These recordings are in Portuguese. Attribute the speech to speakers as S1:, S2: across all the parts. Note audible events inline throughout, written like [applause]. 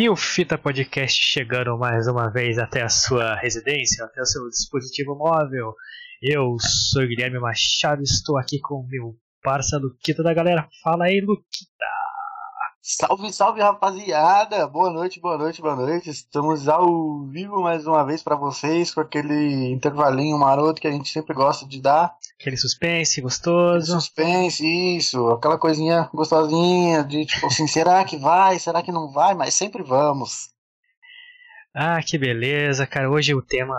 S1: E o Fita Podcast chegando mais uma vez até a sua residência, até o seu dispositivo móvel. Eu sou Guilherme Machado, estou aqui com meu parça Luquita da galera. Fala aí, Luquita!
S2: Salve, salve rapaziada! Boa noite, boa noite, boa noite. Estamos ao vivo mais uma vez para vocês com aquele intervalinho maroto que a gente sempre gosta de dar.
S1: Aquele suspense gostoso.
S2: Aquele suspense, isso, aquela coisinha gostosinha de tipo assim, [laughs] será que vai? Será que não vai? Mas sempre vamos.
S1: Ah, que beleza, cara. Hoje o tema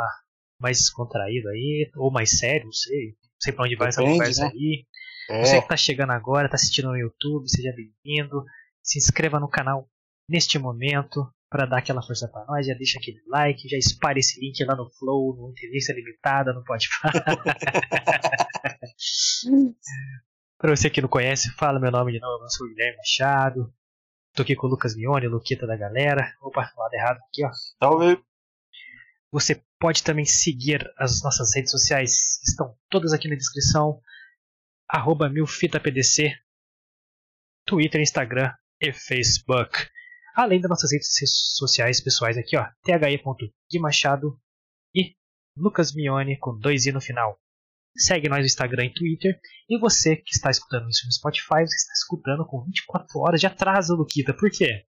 S1: mais descontraído aí, ou mais sério, não sei. Não sei pra onde vai Depende, essa conversa né? aí. É. Você que tá chegando agora, tá assistindo no YouTube, seja bem-vindo se inscreva no canal neste momento para dar aquela força para nós, já deixa aquele like, já espalhe esse link lá no Flow, no Entrevista Limitada, no Spotify. [laughs] para você que não conhece, fala meu nome de novo, eu sou o Guilherme Machado. Tô aqui com o Lucas Mione, Luquita da galera. Opa, lado errado aqui, ó.
S2: Salve!
S1: Você pode também seguir as nossas redes sociais, estão todas aqui na descrição. Arroba milfitapdc, Twitter, Instagram, e Facebook. Além das nossas redes sociais pessoais aqui, ó, the.guimachado e Lucas Mione com dois i no final. Segue nós no Instagram e Twitter. E você que está escutando isso no Spotify, você está escutando com 24 horas de atraso, Luquita. Por quê?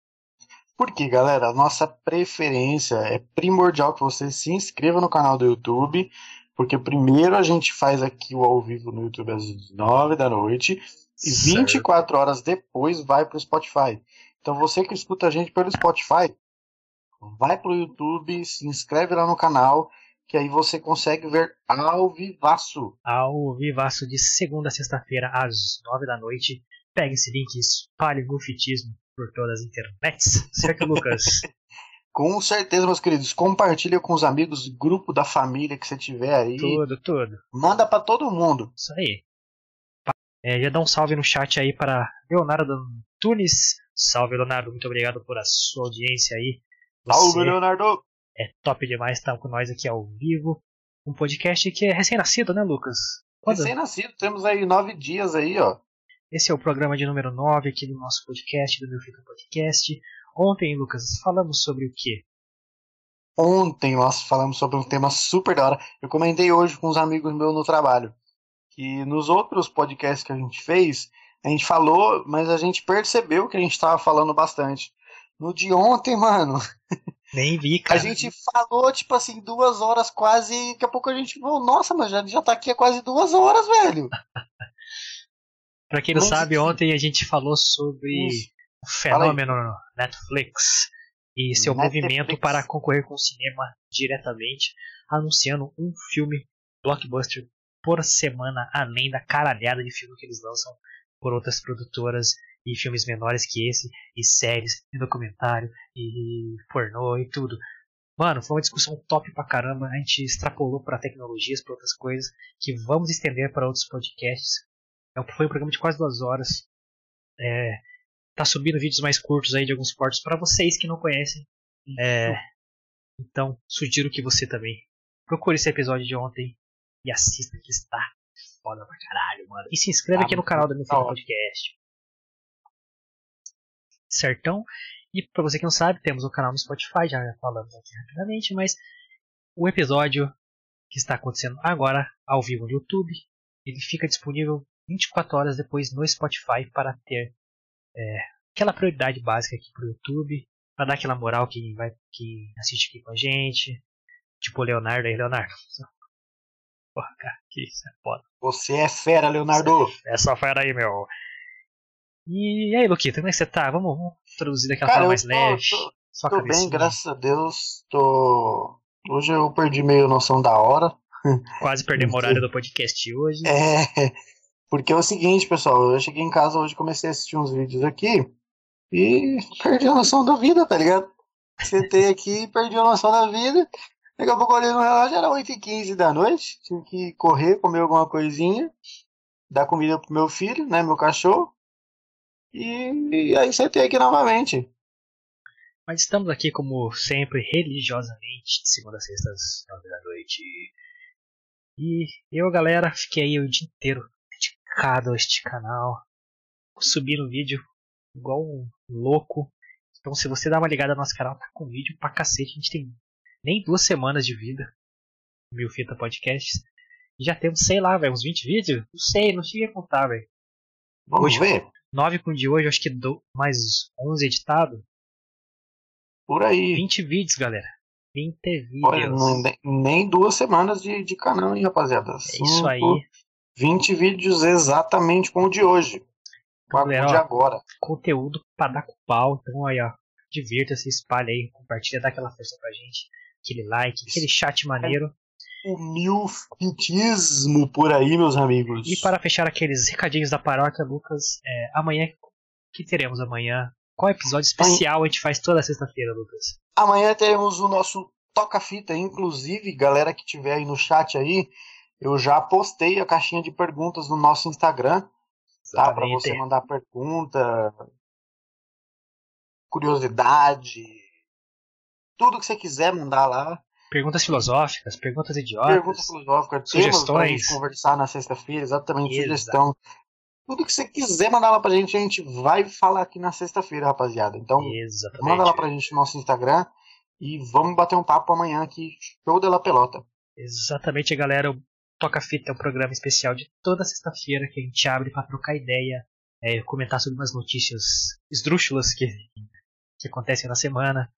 S2: Porque, galera, a nossa preferência é primordial que você se inscreva no canal do YouTube. Porque primeiro a gente faz aqui o ao vivo no YouTube às 9 da noite. E 24 horas depois vai para o Spotify. Então você que escuta a gente pelo Spotify, vai para o YouTube, se inscreve lá no canal, que aí você consegue ver ao vivaço.
S1: Ao vivaço de segunda a sexta-feira, às 9 da noite. Pega esse link e espalhe o fitismo por todas as internets. Certo, [laughs] Lucas?
S2: Com certeza, meus queridos. Compartilha com os amigos, grupo da família que você tiver aí.
S1: Tudo, tudo.
S2: Manda para todo mundo.
S1: Isso aí. É, já dá um salve no chat aí para Leonardo Tunes. Salve, Leonardo. Muito obrigado por a sua audiência aí.
S2: Você salve, Leonardo.
S1: É top demais estar com nós aqui ao vivo. Um podcast que é recém-nascido, né, Lucas?
S2: Recém-nascido. Temos aí nove dias aí, ó.
S1: Esse é o programa de número nove aqui do nosso podcast, do Meu Fita Podcast. Ontem, Lucas, falamos sobre o quê?
S2: Ontem nós falamos sobre um tema super da hora. Eu comentei hoje com uns amigos meus no trabalho que nos outros podcasts que a gente fez, a gente falou, mas a gente percebeu que a gente estava falando bastante. No de ontem, mano. [laughs]
S1: Nem vi, cara.
S2: A gente falou, tipo assim, duas horas quase. Daqui a pouco a gente falou, nossa, mas já, já tá aqui há quase duas horas, velho. [laughs]
S1: pra quem não mas, sabe, ontem a gente falou sobre isso. o fenômeno Netflix e seu Netflix. movimento para concorrer com o cinema diretamente, anunciando um filme blockbuster por semana, além da caralhada de filme que eles lançam por outras produtoras e filmes menores que esse, e séries, e documentário, e pornô e tudo. Mano, foi uma discussão top pra caramba. A gente extrapolou para tecnologias, para outras coisas, que vamos estender para outros podcasts. É foi um programa de quase duas horas. É, tá subindo vídeos mais curtos aí de alguns cortes para vocês que não conhecem. É, então, sugiro que você também procure esse episódio de ontem e assista que está foda pra caralho, mano. E se inscreve tá aqui no canal da Meu Filho Podcast. Certão? E pra você que não sabe, temos um canal no Spotify, já falamos aqui rapidamente, mas o episódio que está acontecendo agora, ao vivo no YouTube, ele fica disponível 24 horas depois no Spotify para ter é, aquela prioridade básica aqui pro YouTube, para dar aquela moral que vai que assiste aqui com a gente. Tipo o Leonardo aí, Leonardo. Porra, cara, que isso é foda.
S2: Você é fera, Leonardo!
S1: É só fera aí, meu. E, aí, Luquita, como é que você tá? Vamos, vamos introduzir daquela cara, forma mais tô, leve.
S2: Tô, tô bem, graças a Deus. Tô. Hoje eu perdi meio noção da hora. [laughs]
S1: Quase perdemos o horário do podcast hoje.
S2: É, porque é o seguinte, pessoal, eu cheguei em casa hoje comecei a assistir uns vídeos aqui e perdi a noção da vida, tá ligado? Sentei aqui e perdi a noção da vida. Daqui a pouco eu olhei no relógio, era 8h15 da noite. Tive que correr, comer alguma coisinha, dar comida pro meu filho, né? Meu cachorro. E, e aí sentei aqui novamente.
S1: Mas estamos aqui, como sempre, religiosamente, de segunda a sexta às 9 da noite. E eu, galera, fiquei aí o dia inteiro dedicado a este canal, subindo vídeo igual um louco. Então se você dá uma ligada no nosso canal, tá com vídeo pra cacete. A gente tem nem duas semanas de vida. Mil Fita Podcasts. E já temos, sei lá, velho, uns 20 vídeos? Não sei, não cheguei a contar, velho.
S2: Vamos hoje, ver.
S1: 9 com o de hoje, acho que do, mais 11 editado.
S2: Por aí.
S1: 20 vídeos, galera. 20 vídeos.
S2: Olha, nem, nem duas semanas de, de canal, hein, rapaziada.
S1: É isso aí.
S2: 20 vídeos exatamente como o de hoje.
S1: Galera, ó, de agora. Conteúdo pra dar com pau. Então aí, ó. Divirta-se, espalha aí, compartilha, dá aquela força pra gente. Aquele like, aquele chat maneiro.
S2: O milfitismo por aí, meus amigos.
S1: E para fechar aqueles recadinhos da paróquia, Lucas, é, amanhã, que teremos amanhã? Qual episódio especial a gente faz toda sexta-feira, Lucas?
S2: Amanhã teremos o nosso toca-fita, inclusive, galera que tiver aí no chat aí, eu já postei a caixinha de perguntas no nosso Instagram, tá? Para você mandar pergunta, curiosidade, tudo que você quiser mandar lá.
S1: Perguntas filosóficas, perguntas idiotas.
S2: Perguntas filosóficas, sugestões. Pra conversar na sexta-feira, exatamente, Exato. sugestão. Tudo que você quiser mandar lá pra gente, a gente vai falar aqui na sexta-feira, rapaziada. Então, exatamente. manda lá pra gente no nosso Instagram e vamos bater um papo amanhã aqui, show de la pelota.
S1: Exatamente, galera. O Toca Fita é um programa especial de toda sexta-feira que a gente abre para trocar ideia, é, comentar sobre umas notícias esdrúxulas que, que acontecem na semana.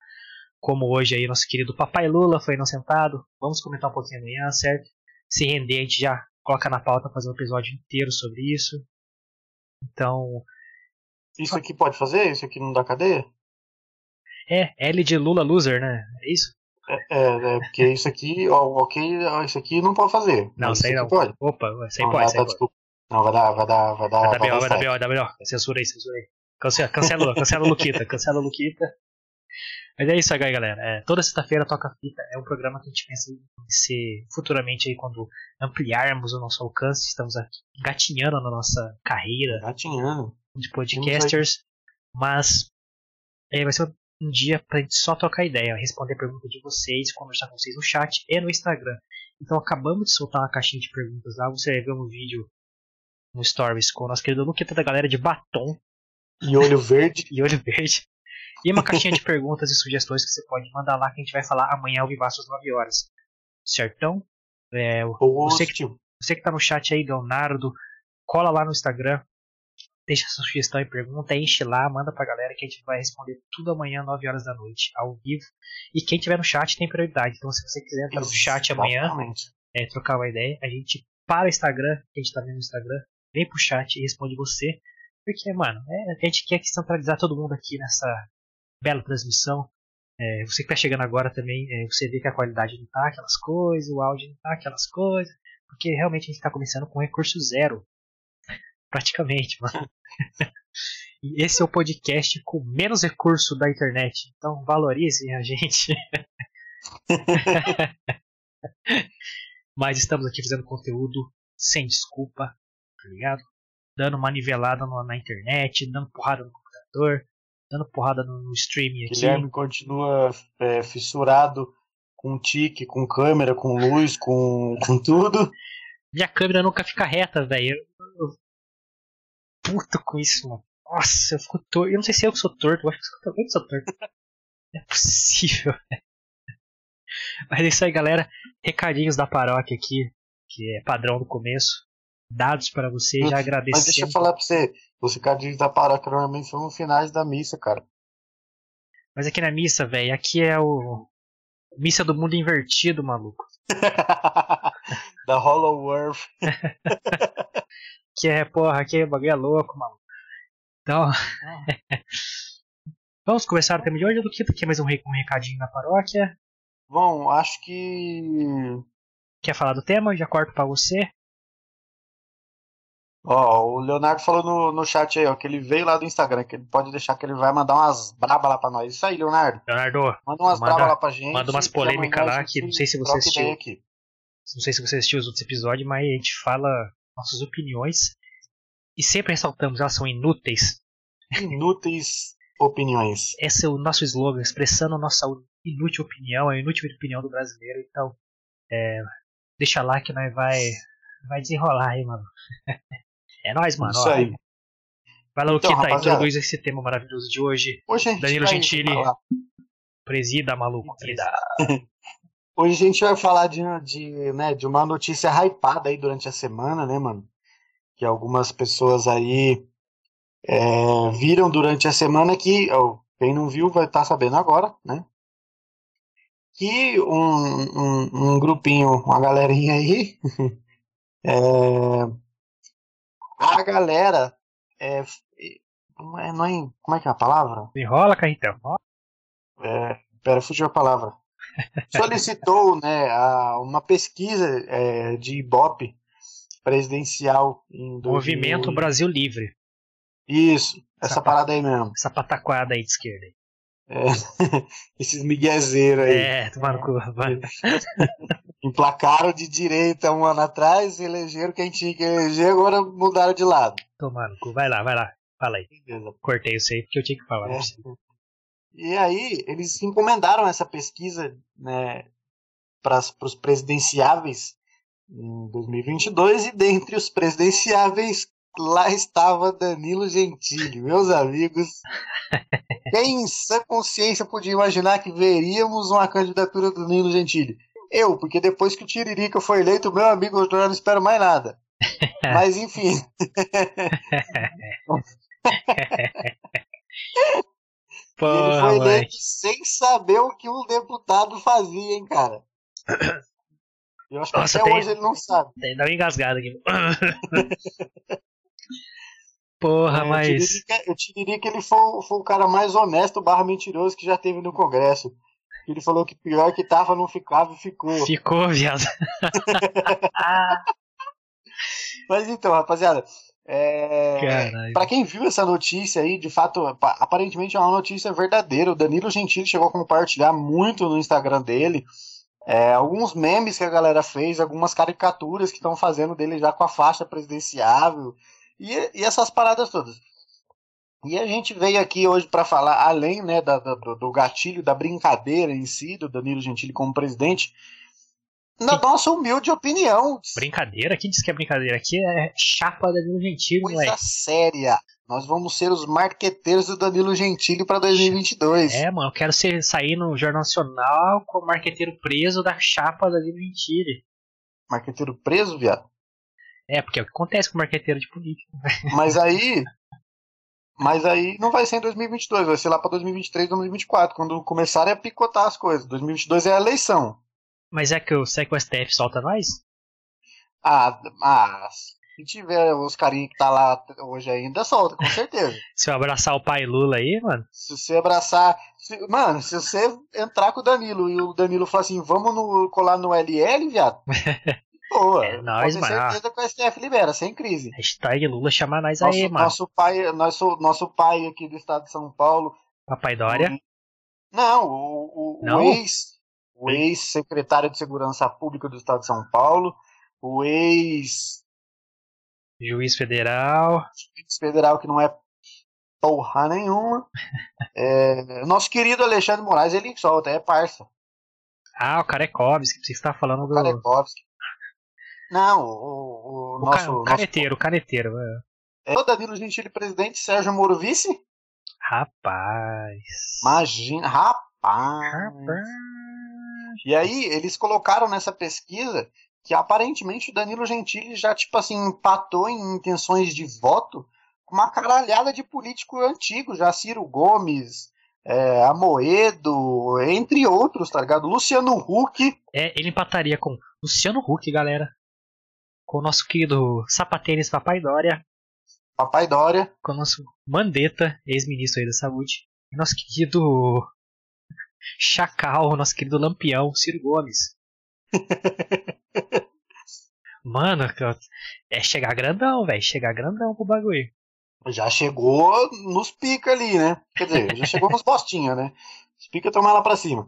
S1: Como hoje aí nosso querido Papai Lula foi inocentado. Vamos comentar um pouquinho amanhã, certo? Se render, a gente já coloca na pauta fazer um episódio inteiro sobre isso. Então.
S2: Isso aqui pode fazer? Isso aqui não dá cadeia?
S1: É, L de Lula loser, né? É isso?
S2: É, é, é porque isso aqui, ó, ok, isso aqui não pode fazer.
S1: Não, isso aí não. Pode. Opa, isso aí não, pode. Vai,
S2: tá, pode. Não, vai dar, vai dar, vai dar. Vai
S1: dar B.O., vai dar B.O., vai dar B.O. Censura aí, censura aí. Cancela, cancela, cancela o Luquita, cancela o Luquita. Mas é isso aí, galera. É, toda sexta-feira Toca Fita é um programa que a gente pensa em ser futuramente aí quando ampliarmos o nosso alcance. Estamos aqui gatinhando na nossa carreira
S2: gatinhando.
S1: de podcasters. Mas é, vai ser um dia pra gente só trocar ideia, responder perguntas de vocês, conversar com vocês no chat e no Instagram. Então acabamos de soltar uma caixinha de perguntas lá. Você vai ver um vídeo no Stories com o nosso querido Luqueta da galera de batom.
S2: E olho verde. [laughs]
S1: e olho verde. E uma caixinha de perguntas e sugestões que você pode mandar lá que a gente vai falar amanhã ao vivaço às 9 horas. Certão? É, você, que, você que tá no chat aí, Leonardo, cola lá no Instagram, deixa sua sugestão e pergunta, enche lá, manda pra galera que a gente vai responder tudo amanhã, 9 horas da noite, ao vivo. E quem tiver no chat tem prioridade. Então se você quiser entrar no chat amanhã, é, trocar uma ideia, a gente para o Instagram, que a gente tá vendo no Instagram, vem pro chat e responde você. Porque, mano, é, a gente quer centralizar todo mundo aqui nessa bela transmissão. É, você que está chegando agora também, é, você vê que a qualidade não tá aquelas coisas, o áudio não tá aquelas coisas, porque realmente a gente está começando com recurso zero. Praticamente, mano. e esse é o podcast com menos recurso da internet. Então valorizem a gente. [laughs] Mas estamos aqui fazendo conteúdo sem desculpa, tá ligado? Dando uma nivelada na internet, dando porrada no computador, dando porrada no streaming aqui.
S2: Guilherme continua é, fissurado com tique, com câmera, com luz, com, [laughs] com tudo.
S1: Minha câmera nunca fica reta, velho. Eu... Puto com isso, mano. Nossa, eu fico torto. Eu não sei se eu que sou torto, eu acho que eu também sou torto. [laughs] Não é possível, [laughs] velho. Mas é isso aí, galera. Recadinhos da paróquia aqui, que é padrão do começo. Dados para você, já agradeço.
S2: Mas deixa eu falar pra você, os recadinhos da paróquia normalmente são nos finais da missa, cara.
S1: Mas aqui na missa, velho, aqui é o. Missa do mundo invertido, maluco. [laughs]
S2: da Hollow Earth. [laughs]
S1: que é, porra, aqui o bagulho é louco, maluco. Então. [laughs] Vamos começar o tema de hoje, do que aqui mais um, um recadinho na paróquia.
S2: Bom, acho que.
S1: Quer falar do tema? Eu já corto pra você.
S2: Ó, o Leonardo falou no, no chat aí, ó, que ele veio lá do Instagram, que ele pode deixar que ele vai mandar umas brabas lá pra nós. Isso aí, Leonardo.
S1: Leonardo,
S2: manda umas manda, brabas lá pra gente.
S1: Manda umas polêmicas lá, que não sei se você assistiu. Aqui. Não sei se você assistiu os outros episódios, mas a gente fala nossas opiniões. E sempre ressaltamos, elas são inúteis.
S2: Inúteis opiniões. [laughs]
S1: Esse é o nosso slogan, expressando a nossa inútil opinião, a inútil opinião do brasileiro. Então, é, deixa lá que nós vai, vai desenrolar aí, mano. [laughs] É nóis, mano.
S2: Isso aí.
S1: Vai lá, então, introduz esse tema maravilhoso de hoje.
S2: hoje
S1: Danilo Gentili. Presida, maluco. Presida. [laughs]
S2: Hoje a gente vai falar de, de, né, de uma notícia hypada aí durante a semana, né, mano? Que algumas pessoas aí é, viram durante a semana que, ó, quem não viu vai estar tá sabendo agora, né? Que um, um, um grupinho, uma galerinha aí, [laughs] é, a galera é, não é, não é, como é que é a palavra?
S1: Enrola, Carretel.
S2: É, pera, fugiu a palavra. [laughs] Solicitou né, a, uma pesquisa é, de Ibope presidencial em
S1: Movimento Brasil Livre.
S2: Isso, essa, essa parada aí mesmo.
S1: Essa pataquada aí de esquerda.
S2: É, [laughs] esses miguezeiros aí.
S1: É, tomaram cu. [laughs]
S2: Emplacaram de direita um ano atrás, elegeram quem tinha que eleger, agora mudaram de lado.
S1: Tomaram cu. Vai lá, vai lá. Fala aí. Beleza. Cortei isso aí porque eu tinha que falar. É.
S2: E aí, eles encomendaram essa pesquisa né, para os presidenciáveis em 2022, e dentre os presidenciáveis, lá estava Danilo Gentili. Meus amigos, [laughs] quem em sã consciência podia imaginar que veríamos uma candidatura do Danilo Gentili? Eu, porque depois que o Tiririca foi eleito, meu amigo, eu já não espero mais nada. [laughs] Mas enfim. [laughs] Porra, ele foi eleito sem saber o que um deputado fazia, hein, cara. Eu acho que Nossa, até tem, hoje ele não sabe.
S1: Tem, dá uma engasgada aqui. Porra, é, mas.
S2: Te diria que ele foi, foi o cara mais honesto barra mentiroso que já teve no Congresso. Ele falou que pior que tava não ficava e ficou.
S1: Ficou, viado. [laughs]
S2: mas então, rapaziada, é, para quem viu essa notícia aí, de fato, aparentemente é uma notícia verdadeira. O Danilo Gentili chegou a compartilhar muito no Instagram dele. É, alguns memes que a galera fez, algumas caricaturas que estão fazendo dele já com a faixa presidenciável e, e, essas paradas todas. E a gente veio aqui hoje para falar, além né, da, da, do gatilho, da brincadeira em si, do Danilo Gentili como presidente, na que... nossa humilde opinião.
S1: Brincadeira? Quem disse que é brincadeira? Aqui é chapa da Danilo Gentili,
S2: Coisa moleque. séria. Nós vamos ser os marqueteiros do Danilo Gentili para 2022.
S1: É, mano, eu quero ser, sair no Jornal Nacional com o marqueteiro preso da chapa da Danilo Gentili.
S2: Marqueteiro preso, viado?
S1: É, porque é o que acontece com o marqueteiro de política.
S2: Mas aí. [laughs] Mas aí não vai ser em 2022, vai ser lá para 2023, 2024, quando começarem a picotar as coisas. 2022 é a eleição.
S1: Mas é que, o, que o STF solta nós?
S2: Ah, ah, se tiver os carinhos que tá lá hoje ainda, solta, com certeza. [laughs]
S1: se eu abraçar o pai Lula aí, mano?
S2: Se você abraçar. Se, mano, se você entrar com o Danilo e o Danilo falar assim, vamos no, colar no LL, viado. [laughs] Boa, é nóis, mano. certeza que o STF libera, sem crise.
S1: Hashtag Lula chama nós
S2: nosso,
S1: aí, mano.
S2: Nosso pai, nosso, nosso pai aqui do estado de São Paulo.
S1: Papai Dória?
S2: Não, o, o,
S1: Não?
S2: o ex o ex-secretário de Segurança Pública do Estado de São Paulo, o ex.
S1: Juiz federal.
S2: Juiz federal que não é porra nenhuma. [laughs] é, nosso querido Alexandre Moraes, ele solta, é parça.
S1: Ah, o Karekovski, você está falando do.
S2: Karekovski. Não, o, o, o nosso.
S1: caneteiro, nosso... caneteiro.
S2: É. é o Danilo Gentili presidente, Sérgio Moro vice?
S1: Rapaz.
S2: Imagina, rapaz. Rapaz. E aí, eles colocaram nessa pesquisa que aparentemente o Danilo Gentili já, tipo assim, empatou em intenções de voto com uma caralhada de político antigo, já Ciro Gomes, é, Amoedo, entre outros, tá ligado? Luciano Huck.
S1: É, ele empataria com Luciano Huck, galera. Com o nosso querido Sapatênis Papai Dória.
S2: Papai Dória.
S1: Com o nosso Mandetta, ex-ministro aí da saúde. E nosso querido Chacal, nosso querido Lampião, Ciro Gomes. [laughs] Mano, é chegar grandão, velho. Chegar grandão pro bagulho.
S2: Já chegou nos pica ali, né? Quer dizer, já chegou nos bostinhos, né? Os pica tomar lá pra cima.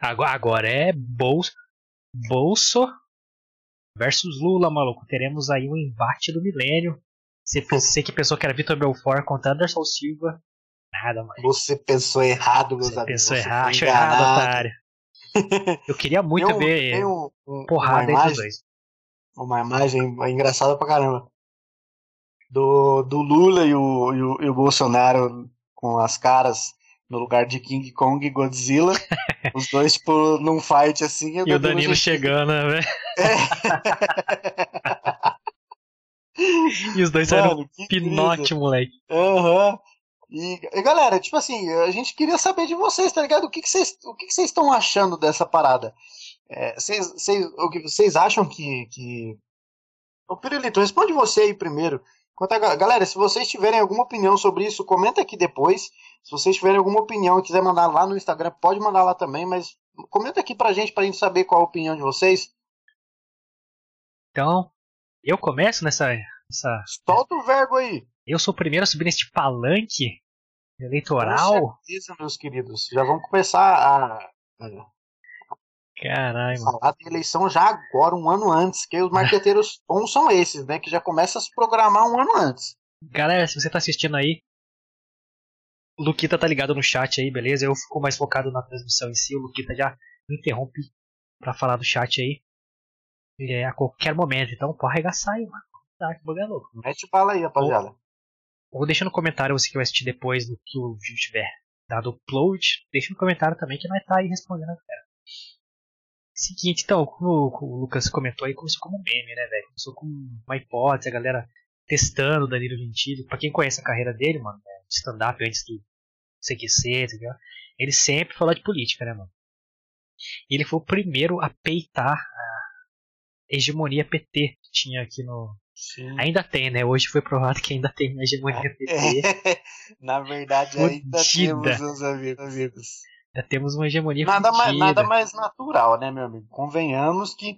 S1: Agora, agora é bolso, bolso versus Lula, maluco. Teremos aí um embate do milênio. Você, você que pensou que era Vitor Belfort contra Anderson Silva. Nada, mano.
S2: Você pensou errado, meus
S1: Você
S2: amigos.
S1: Pensou errado, achou errado, otário. Eu queria [laughs] muito eu, ver um, um, porrada entre os dois.
S2: Uma imagem engraçada pra caramba. do, do Lula e o, e o, e o Bolsonaro com as caras no lugar de King Kong e Godzilla. [laughs] os dois por, num fight assim.
S1: E o Danilo chegando, né, velho? É. [laughs] e os dois Mano, eram pinote, moleque.
S2: Aham. Uhum. E, e, galera, tipo assim, a gente queria saber de vocês, tá ligado? O que, que, vocês, o que, que vocês estão achando dessa parada? É, o que vocês acham que. que... O Pirulito, responde você aí primeiro. A, galera, se vocês tiverem alguma opinião sobre isso, comenta aqui depois. Se vocês tiverem alguma opinião e quiser mandar lá no Instagram, pode mandar lá também, mas comenta aqui pra gente, pra gente saber qual a opinião de vocês.
S1: Então, eu começo nessa. nessa...
S2: Solta o verbo aí.
S1: Eu sou o primeiro a subir neste palanque eleitoral.
S2: Com certeza, meus queridos. Já vamos começar a.
S1: Caralho.
S2: Falar de eleição já agora, um ano antes, que os marqueteiros [laughs] bons são esses, né? Que já começa a se programar um ano antes.
S1: Galera, se você tá assistindo aí, o Luquita tá ligado no chat aí, beleza? Eu fico mais focado na transmissão em si. O Luquita já me interrompe pra falar do chat aí. É, a qualquer momento, então pode arregaçar aí, mano. Tá, que bagulho é louco.
S2: Mete bala aí, rapaziada.
S1: Ou, ou deixa no comentário você que vai assistir depois do que o vídeo tiver dado upload. Deixa no comentário também que nós tá aí respondendo a galera. Seguinte, então, como o Lucas comentou aí, começou como um meme, né, velho? Começou com uma hipótese, a galera testando o Danilo Gentili. Pra quem conhece a carreira dele, mano, né, de stand-up antes do CQC, entendeu? ele sempre falou de política, né, mano? E ele foi o primeiro a peitar a hegemonia PT que tinha aqui no. Sim. Ainda tem, né? Hoje foi provado que ainda tem uma hegemonia PT. [laughs]
S2: Na verdade, ainda temos, meus amigos.
S1: Já temos uma hegemonia
S2: nada mais, nada mais natural, né, meu amigo? Convenhamos que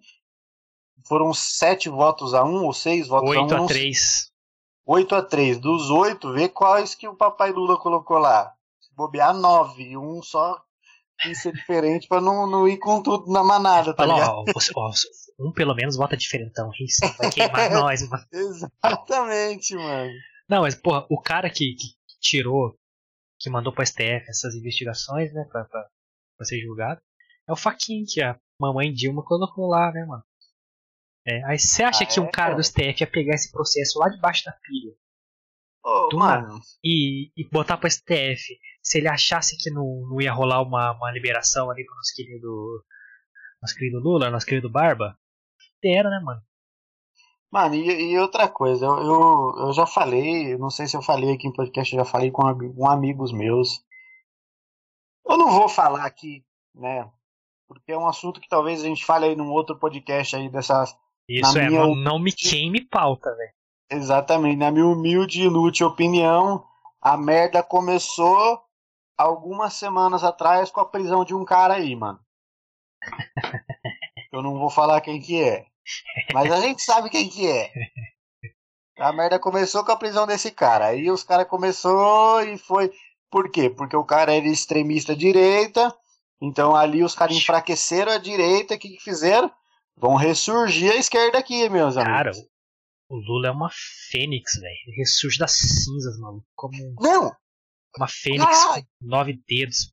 S2: foram sete votos a um ou seis votos
S1: oito
S2: a um.
S1: Oito a três.
S2: Oito a três. Dos oito, vê quais que o papai Lula colocou lá. Se bobear, nove. Um só tem ser diferente pra não, não ir com tudo na manada, tá ligado? Ó,
S1: ó, um pelo menos vota diferentão. Isso vai [laughs] queimar nós, mano.
S2: Exatamente, mano.
S1: Não, mas, porra, o cara que, que tirou que mandou para STF essas investigações, né, pra, pra, pra ser julgado, é o Faquin, que a mamãe Dilma colocou lá, né, mano. É, aí você acha ah, que é, um cara do STF ia pegar esse processo lá debaixo da pilha
S2: oh, mano.
S1: e, e botar pro STF se ele achasse que não, não ia rolar uma, uma liberação ali pro nosso querido nosso querido Lula, nosso querido Barba? Era, né, mano?
S2: Mano, e, e, outra coisa, eu, eu, eu, já falei, não sei se eu falei aqui em podcast, eu já falei com, com amigos meus. Eu não vou falar aqui, né? Porque é um assunto que talvez a gente fale aí num outro podcast aí dessas.
S1: Isso é, minha... não, não me queime pauta, velho.
S2: Exatamente, na minha humilde e inútil opinião, a merda começou algumas semanas atrás com a prisão de um cara aí, mano. [laughs] eu não vou falar quem que é. Mas a gente sabe quem que é. A merda começou com a prisão desse cara. Aí os caras começou e foi. Por quê? Porque o cara era extremista direita. Então ali os caras enfraqueceram a direita. O que, que fizeram? Vão ressurgir a esquerda aqui, meus amigos. Cara,
S1: o Lula é uma fênix, velho. Ele ressurge das cinzas, mano. Como
S2: Não!
S1: Uma fênix com nove dedos.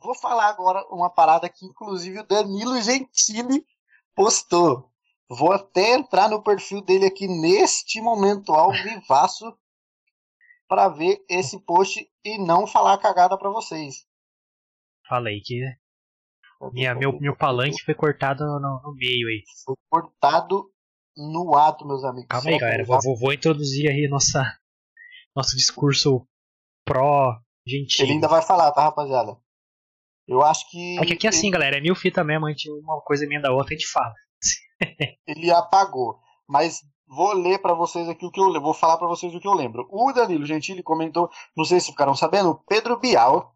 S2: Vou falar agora uma parada que, inclusive, o Danilo Gentili postou. Vou até entrar no perfil dele aqui neste momento ao vivaço para ver esse post e não falar cagada para vocês.
S1: Falei que minha, meu, meu palanque foi cortado no, no, meio aí.
S2: Foi cortado no ato, meus amigos.
S1: Calma aí, galera. Vou, vou, introduzir aí nossa, nosso discurso pró-gentil.
S2: Ele ainda vai falar, tá, rapaziada? Eu acho que.
S1: É que aqui é assim, galera, é mil fita mesmo, a gente, uma coisa emenda a outra, a gente fala. [laughs]
S2: ele apagou. Mas vou ler para vocês aqui o que eu vou falar para vocês o que eu lembro. O Danilo Gentili comentou, não sei se ficaram sabendo, Pedro Bial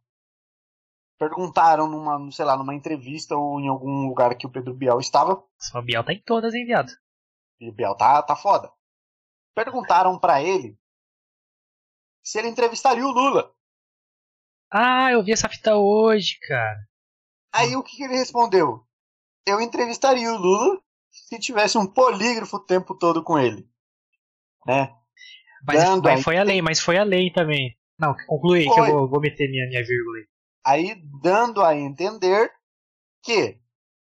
S2: perguntaram numa, sei lá, numa entrevista ou em algum lugar que o Pedro Bial estava.
S1: O Bial tá em todas, hein, viado?
S2: E o Bial tá, tá foda. Perguntaram para ele se ele entrevistaria o Lula.
S1: Ah, eu vi essa fita hoje, cara.
S2: Aí o que, que ele respondeu? Eu entrevistaria o Lula se tivesse um polígrafo o tempo todo com ele. Né?
S1: Mas, mas foi a lei, mas foi a lei também. Não, conclui que eu vou, vou meter minha, minha vírgula aí.
S2: Aí dando a entender que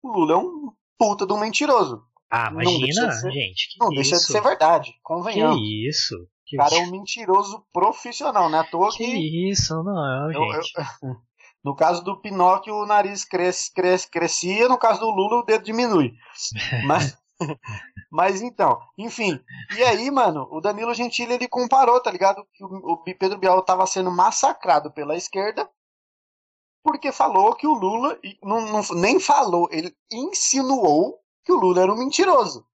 S2: o Lula é um puta de um mentiroso.
S1: Ah, imagina, de ser, gente.
S2: não deixa de ser verdade, convenhamos.
S1: Que isso?
S2: O cara é um mentiroso profissional, né? À toa
S1: que. Que isso, não, gente. Eu,
S2: eu, [laughs] no caso do Pinóquio, o nariz cresce, cresce, crescia, no caso do Lula, o dedo diminui. [laughs] Mas. [laughs] Mas então, enfim. E aí, mano, o Danilo Gentili ele comparou, tá ligado? Que o, Pedro Bial tava sendo massacrado pela esquerda porque falou que o Lula não, não, nem falou, ele insinuou que o Lula era um mentiroso.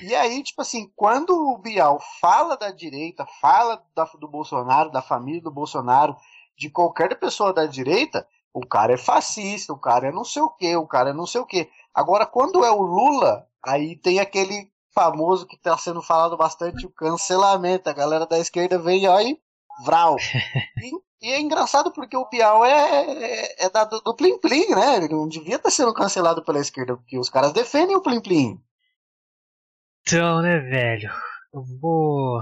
S2: E aí, tipo assim, quando o Bial fala da direita, fala da, do Bolsonaro, da família do Bolsonaro, de qualquer pessoa da direita, o cara é fascista, o cara é não sei o que, o cara é não sei o que. Agora, quando é o Lula, aí tem aquele famoso que está sendo falado bastante, o cancelamento. A galera da esquerda vem aí, vral. [laughs] E, e é engraçado porque o Bial é, é, é da, do, do Plim Plim, né? Ele não devia estar tá sendo cancelado pela esquerda, porque os caras defendem o Plim Plim.
S1: Então, né, velho? Eu vou.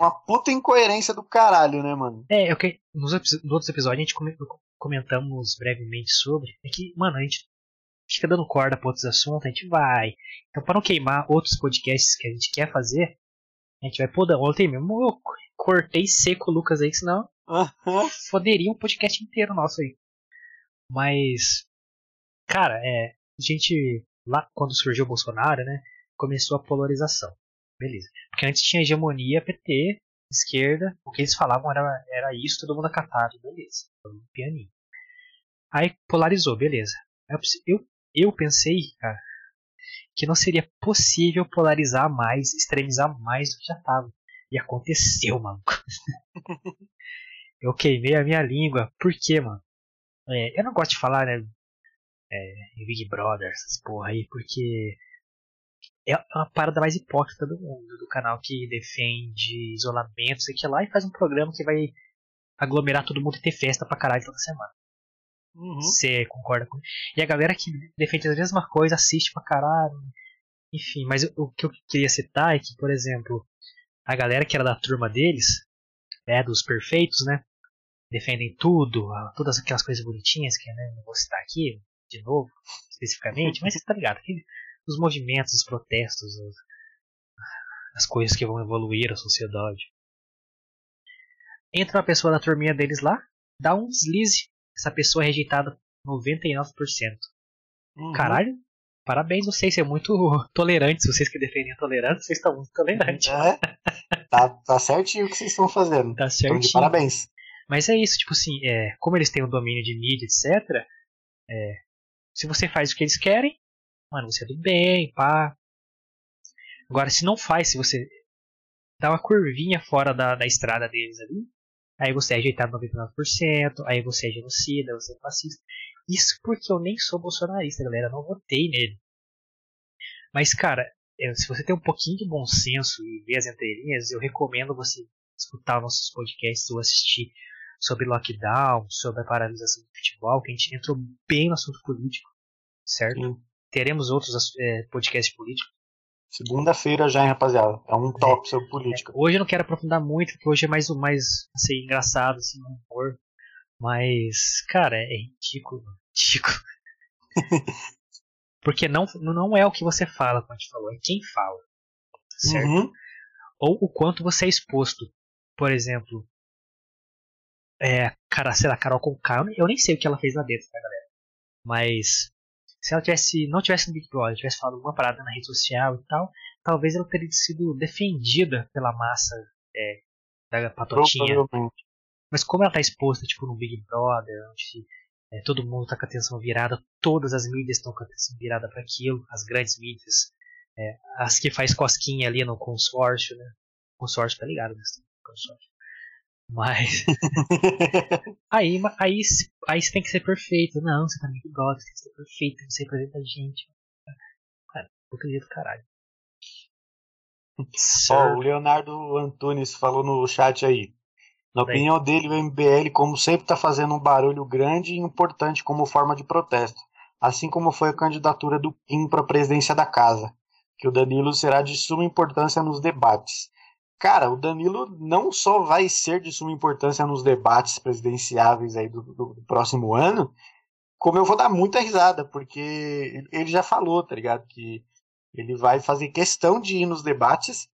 S2: Uma puta incoerência do caralho, né, mano?
S1: É, eu que... nos, nos outros episódios a gente comentamos brevemente sobre. É que, mano, a gente fica dando corda para outros assuntos, a gente vai. Então, para não queimar outros podcasts que a gente quer fazer, a gente vai pôr. Ontem mesmo eu cortei seco o Lucas aí, senão uhum. foderia um podcast inteiro nosso aí. Mas, cara, é, a gente, lá quando surgiu o Bolsonaro, né, começou a polarização. Beleza. Porque antes tinha hegemonia PT, esquerda, o que eles falavam era, era isso, todo mundo acatava, beleza. Pianinho. Aí polarizou, beleza. Eu, eu pensei, cara, que não seria possível polarizar mais, extremizar mais do que já estava. E aconteceu, mano. [laughs] eu queimei a minha língua. Por quê, mano? É, eu não gosto de falar, né? É, Big Brother, essas porra aí, porque é uma parada mais hipócrita do mundo, do canal que defende isolamento, sei que lá, e faz um programa que vai aglomerar todo mundo e ter festa pra caralho toda semana. Uhum. Você concorda com E a galera que defende a mesma coisa assiste pra caralho. Enfim, mas o que eu queria citar é que, por exemplo, a galera que era da turma deles, né, dos perfeitos, né? Defendem tudo, todas aquelas coisas bonitinhas que né, não vou citar aqui de novo, [laughs] especificamente, mas você tá ligado? Que os movimentos, os protestos, as coisas que vão evoluir a sociedade. Entra uma pessoa da turminha deles lá, dá um deslize essa pessoa é rejeitada 99%. Uhum. Caralho, parabéns, vocês são muito [laughs] tolerantes. Vocês que defendem a tolerância, vocês estão muito tolerantes.
S2: É, tá, tá certinho o que vocês estão fazendo.
S1: Tá certinho. Então, de
S2: parabéns.
S1: Mas é isso, tipo assim, é, como eles têm o um domínio de mídia, etc. É, se você faz o que eles querem, mano, você é do bem, pá. Agora, se não faz, se você dá uma curvinha fora da, da estrada deles ali, aí você é rejeitado 99%, aí você é genocida, você é fascista. Isso porque eu nem sou bolsonarista, galera, não votei nele. Mas, cara, se você tem um pouquinho de bom senso e ver as entrelinhas, eu recomendo você escutar nossos podcasts ou assistir sobre lockdown, sobre a paralisação do futebol, que a gente entrou bem no assunto político, certo? Sim. Teremos outros é, podcasts políticos
S2: Segunda-feira já, hein, rapaziada. É um top é, sobre política.
S1: É, hoje eu não quero aprofundar muito, porque hoje é mais o mais assim, engraçado, assim, um humor. Mas, cara, é ridículo. Ridículo. [laughs] porque não, não é o que você fala, como a gente falou, é quem fala. Certo? Uhum. Ou o quanto você é exposto. Por exemplo, é, cara, sei lá, Carol Conká, eu nem sei o que ela fez lá dentro, tá, galera? Mas se ela tivesse não tivesse no Big Brother, tivesse falado alguma parada na rede social e tal, talvez ela teria sido defendida pela massa é, da patotinha. Mas como ela tá exposta tipo no Big Brother, onde é, todo mundo tá com a atenção virada, todas as mídias estão com a atenção virada para aquilo, as grandes mídias, é, as que faz cosquinha ali no consórcio, né? Consórcio tá ligado, né? Consórcio. Mas. [laughs] aí, aí, aí você tem que ser perfeito. Não, você também gosta, você tem que ser perfeito, você representa a gente. Cara, hipocrisia do caralho. [laughs]
S2: Ó, oh, o Leonardo Antunes falou no chat aí. Na opinião dele, o MBL, como sempre, está fazendo um barulho grande e importante como forma de protesto, assim como foi a candidatura do Kim para a presidência da casa, que o Danilo será de suma importância nos debates. Cara, o Danilo não só vai ser de suma importância nos debates presidenciáveis aí do, do, do próximo ano, como eu vou dar muita risada, porque ele já falou, tá ligado? Que Ele vai fazer questão de ir nos debates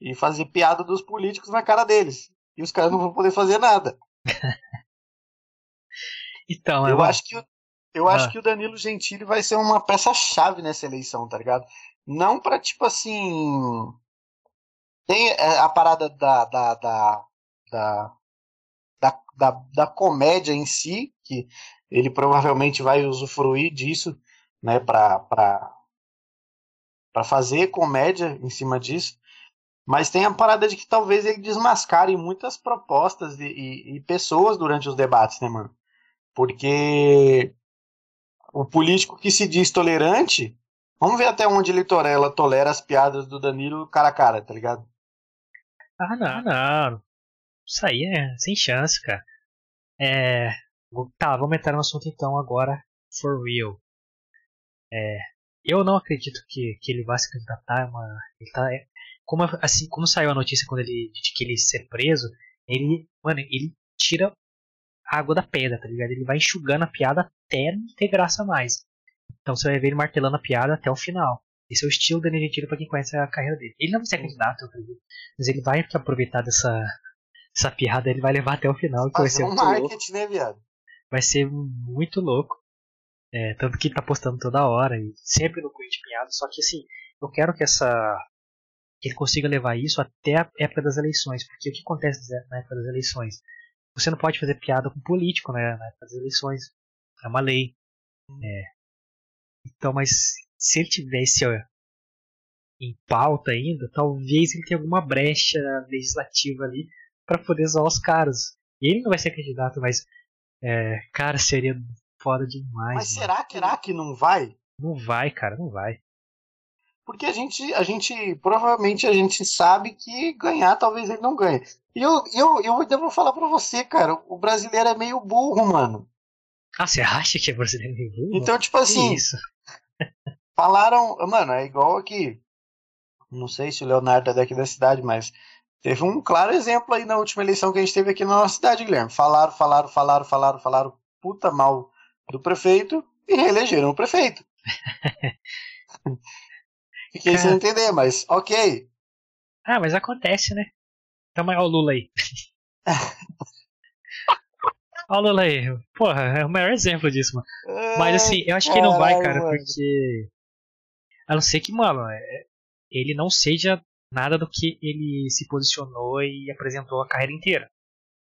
S2: e fazer piada dos políticos na cara deles. E os caras não vão poder fazer nada. [laughs]
S1: então,
S2: eu, eu acho que eu ah. acho que o Danilo Gentili vai ser uma peça-chave nessa eleição, tá ligado? Não para tipo assim. Tem é, a parada da, da, da, da, da, da, comédia em si, que ele provavelmente vai usufruir disso, né, para para fazer comédia em cima disso. Mas tem a parada de que talvez ele desmascare muitas propostas e, e, e pessoas durante os debates, né, mano? Porque o político que se diz tolerante, vamos ver até onde ele tolera as piadas do Danilo cara a cara, tá ligado?
S1: Ah, não, não. Isso aí é sem chance, cara. É. Tá, vamos entrar no assunto então agora, for real. É. Eu não acredito que, que ele vá se candidatar, mano. Ele tá. É, como, assim, como saiu a notícia quando ele, de que ele ser preso, ele. Mano, ele tira a água da pedra, tá ligado? Ele vai enxugando a piada até não ter graça mais. Então você vai ver ele martelando a piada até o final. Esse é o estilo da Gentili pra quem conhece a carreira dele. Ele não vai ser candidato, eu acredito. Mas ele vai aproveitar dessa, essa piada, ele vai levar até o final. Que vai ser um marketing, né, viado? Vai ser muito louco. É, tanto que ele tá postando toda hora e sempre no Quit piada. Só que assim, eu quero que essa. que ele consiga levar isso até a época das eleições. Porque o que acontece na época das eleições? Você não pode fazer piada com político, né? Na época das eleições. É uma lei. É. Então, mas se ele tivesse ó, em pauta ainda, talvez ele tenha alguma brecha legislativa ali para poder zoar os caras. Ele não vai ser candidato, mas é, cara, seria foda demais.
S2: Mas será, será que não vai?
S1: Não vai, cara, não vai.
S2: Porque a gente, a gente, provavelmente a gente sabe que ganhar talvez ele não ganhe. E eu, eu, eu ainda vou falar pra você, cara, o brasileiro é meio burro, mano.
S1: Ah, você acha que é brasileiro meio burro?
S2: Então, tipo assim. Falaram. Mano, é igual aqui. Não sei se o Leonardo é daqui da cidade, mas teve um claro exemplo aí na última eleição que a gente teve aqui na nossa cidade, Guilherme. Falaram, falaram, falaram, falaram, falaram puta mal do prefeito e reelegeram o prefeito. [laughs] Fiquei sem entender, mas ok.
S1: Ah, mas acontece, né? Então, olha o Lula aí. [laughs] olha o Lula aí. Porra, é o maior exemplo disso, mano. Mas assim, eu acho que não vai, cara, porque. A não ser que, mano, é, ele não seja nada do que ele se posicionou e apresentou a carreira inteira.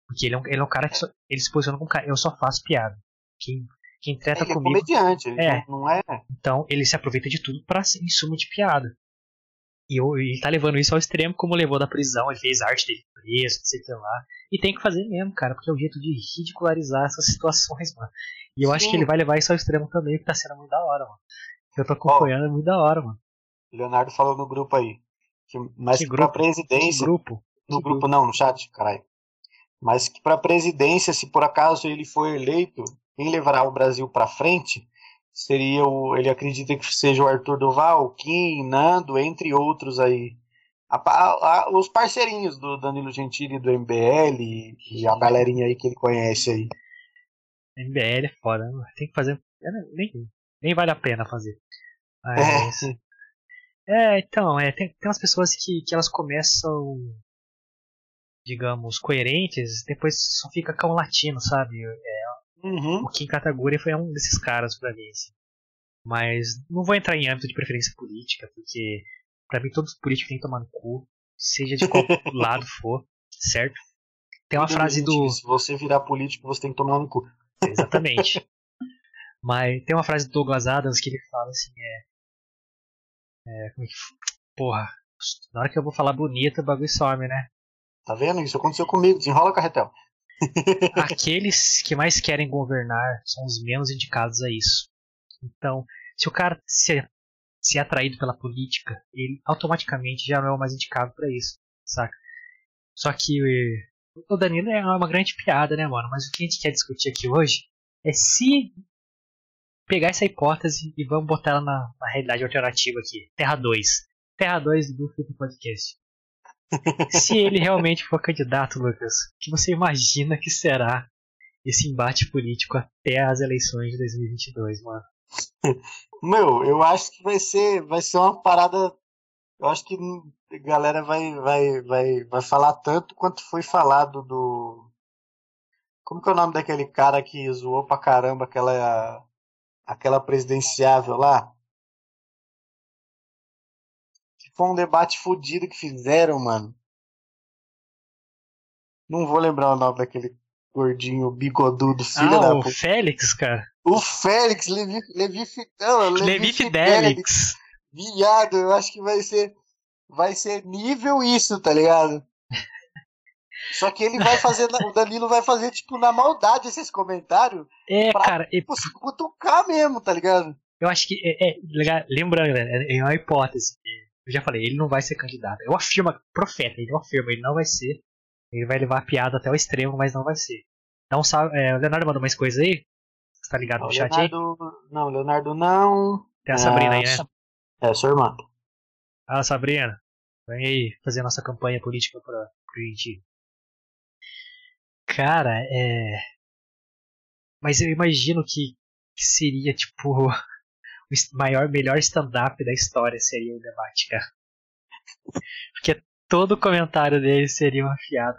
S1: Porque ele é um, ele é um cara que só, ele se posiciona como cara, eu só faço piada. Quem, quem trata
S2: ele
S1: comigo.
S2: É comediante, é. não é.
S1: Então ele se aproveita de tudo para ser insumo de piada. E eu, ele tá levando isso ao extremo, como levou da prisão, ele fez arte dele preso, etc lá. E tem que fazer mesmo, cara, porque é o jeito de ridicularizar essas situações, mano. E eu Sim. acho que ele vai levar isso ao extremo também, que tá sendo muito da hora, mano. Eu tô acompanhando, é muito da hora, mano.
S2: Leonardo falou no grupo aí. Que, mas que grupo? pra presidência.
S1: Que grupo?
S2: No grupo, grupo não, no chat, caralho. Mas que pra presidência, se por acaso ele for eleito, quem levará o Brasil para frente seria o. Ele acredita que seja o Arthur Duval, Kim, Nando, entre outros aí. A, a, a, os parceirinhos do Danilo Gentili do MBL e, e a galerinha aí que ele conhece aí.
S1: MBL é foda, tem que fazer. Nem, nem vale a pena fazer. Mas, é. é, então, é, tem, tem umas pessoas que, que elas começam, digamos, coerentes, depois só fica cão latino, sabe? É, uhum. O Kim Kataguri foi um desses caras pra mim. Assim. Mas não vou entrar em âmbito de preferência política, porque pra mim todos os políticos têm que tomar no cu, seja de qual [laughs] lado for, certo? Tem uma frase do.
S2: Se você virar político, você tem que tomar no cu.
S1: Exatamente. [laughs] Mas tem uma frase do Douglas Adams que ele fala assim, é. É. Como é que. Porra, na hora que eu vou falar bonita, o bagulho some, né?
S2: Tá vendo? Isso aconteceu comigo, desenrola carretel. [laughs]
S1: Aqueles que mais querem governar são os menos indicados a isso. Então, se o cara se, se é atraído pela política, ele automaticamente já não é o mais indicado para isso, saca? Só que o Danilo é uma grande piada, né, mano? Mas o que a gente quer discutir aqui hoje é se pegar essa hipótese e vamos botar ela na, na realidade alternativa aqui. Terra 2. Terra 2 do Flipa Podcast. [laughs] Se ele realmente for candidato, Lucas, o que você imagina que será esse embate político até as eleições de 2022, mano? [laughs]
S2: Meu, eu acho que vai ser, vai ser uma parada. Eu acho que a galera vai, vai, vai, vai falar tanto quanto foi falado do. Como que é o nome daquele cara que zoou pra caramba aquela, aquela presidenciável lá? Que foi um debate fodido que fizeram, mano. Não vou lembrar o nome daquele gordinho bigodudo, filho
S1: ah,
S2: da
S1: o Félix, cara.
S2: O Félix, Levi, Levi, não,
S1: Levi, Levi Fidelix.
S2: Viado, eu acho que vai ser vai ser nível isso, tá ligado? Só que ele vai fazer, o Danilo vai fazer, tipo, na maldade esses comentários.
S1: É, pra, cara.
S2: Tipo, e... cutucar mesmo, tá ligado?
S1: Eu acho que, é, é lembrando, né, é uma hipótese. Eu já falei, ele não vai ser candidato. Eu afirmo, profeta, ele não afirma, ele não vai ser. Ele vai levar a piada até o extremo, mas não vai ser. Não sabe, é, o Leonardo mandou mais coisa aí? Você tá ligado no chat
S2: Leonardo, aí? Não, Leonardo não.
S1: Tem a Sabrina aí, né?
S2: É, sua irmã.
S1: Ah, Sabrina. Vem aí fazer a nossa campanha política pra, pra gente. Cara, é. Mas eu imagino que, que seria, tipo, [laughs] o maior, melhor stand-up da história seria o debate, cara. [laughs] Porque todo comentário dele seria uma piada.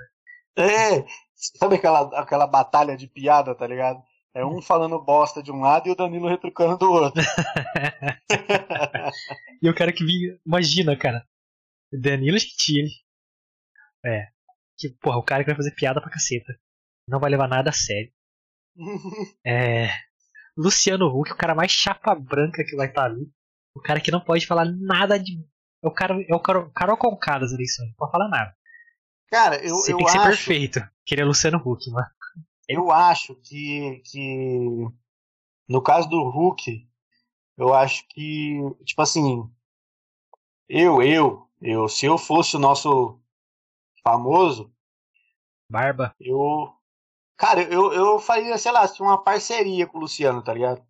S2: É, sabe aquela, aquela batalha de piada, tá ligado? É um falando bosta de um lado e o Danilo retrucando do outro. [laughs]
S1: e eu quero que vi. Imagina, cara. Danilo Gentili. É. Que, porra, o cara que vai fazer piada pra caceta. Não vai levar nada a sério. é. Luciano Huck, o cara mais chapa branca que vai estar tá ali. O cara que não pode falar nada de é o cara, é o Carol, Carol Conká das eleições, não pode falar nada.
S2: Cara, eu,
S1: Você
S2: eu
S1: tem que
S2: acho,
S1: ser perfeito. Que ele é Luciano Huck, mano.
S2: Eu acho que, que. No caso do Huck, eu acho que. Tipo assim. Eu, eu, eu, se eu fosse o nosso famoso.
S1: Barba.
S2: Eu. Cara, eu, eu faria, sei lá, uma parceria com o Luciano, tá ligado?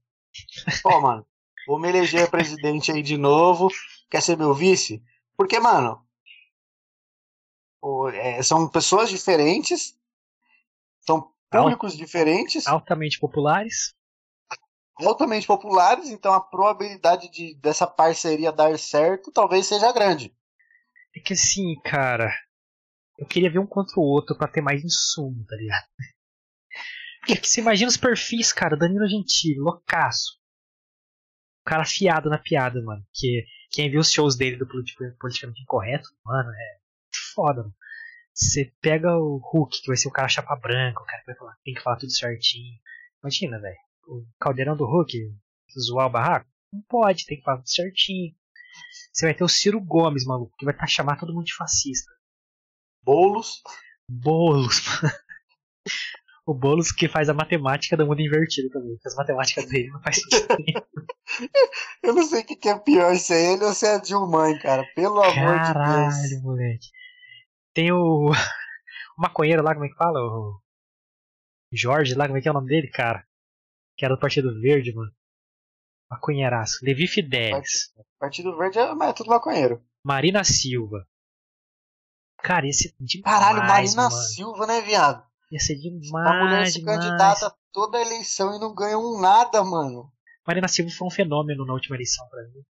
S2: Pô, [laughs] mano, vou me eleger presidente aí de novo quer ser meu vice? Porque, mano, é, são pessoas diferentes, são públicos Alt, diferentes,
S1: altamente populares.
S2: Altamente populares, então a probabilidade de dessa parceria dar certo talvez seja grande.
S1: É que assim, cara, eu queria ver um contra o outro para ter mais insumo, tá ligado? Porque você imagina os perfis, cara, Danilo Gentili, loucaço. O cara afiado na piada, mano. Que quem viu os shows dele do Politicamente Incorreto, mano, é foda, mano. Você pega o Hulk, que vai ser o cara chapa branca, o cara que vai falar, tem que falar tudo certinho. Imagina, velho. O caldeirão do Hulk, zoar o barraco? Não pode, tem que falar tudo certinho. Você vai ter o Ciro Gomes, maluco, que vai tá chamar todo mundo de fascista.
S2: Bolos.
S1: Bolos, [laughs] mano. O Boulos que faz a matemática do mundo invertido também. Porque as matemáticas dele não faz sentido. [laughs]
S2: Eu não sei o que é pior, se é ele ou se é a Dilma, cara. Pelo
S1: Caralho,
S2: amor de Deus.
S1: Caralho, moleque. Tem o... o [laughs] maconheiro lá, como é que fala? O Jorge lá, como é que é o nome dele, cara? Que era do Partido Verde, mano. Maconheiraço. Levi Fidelis.
S2: Partido Verde é, é tudo maconheiro.
S1: Marina Silva. Cara, esse demais,
S2: Caralho, Marina
S1: mano.
S2: Silva, né, viado?
S1: Ia ser demais.
S2: A mulher se
S1: demais.
S2: candidata toda a eleição e não ganha um nada, mano.
S1: Marina Silva foi um fenômeno na última eleição para mim.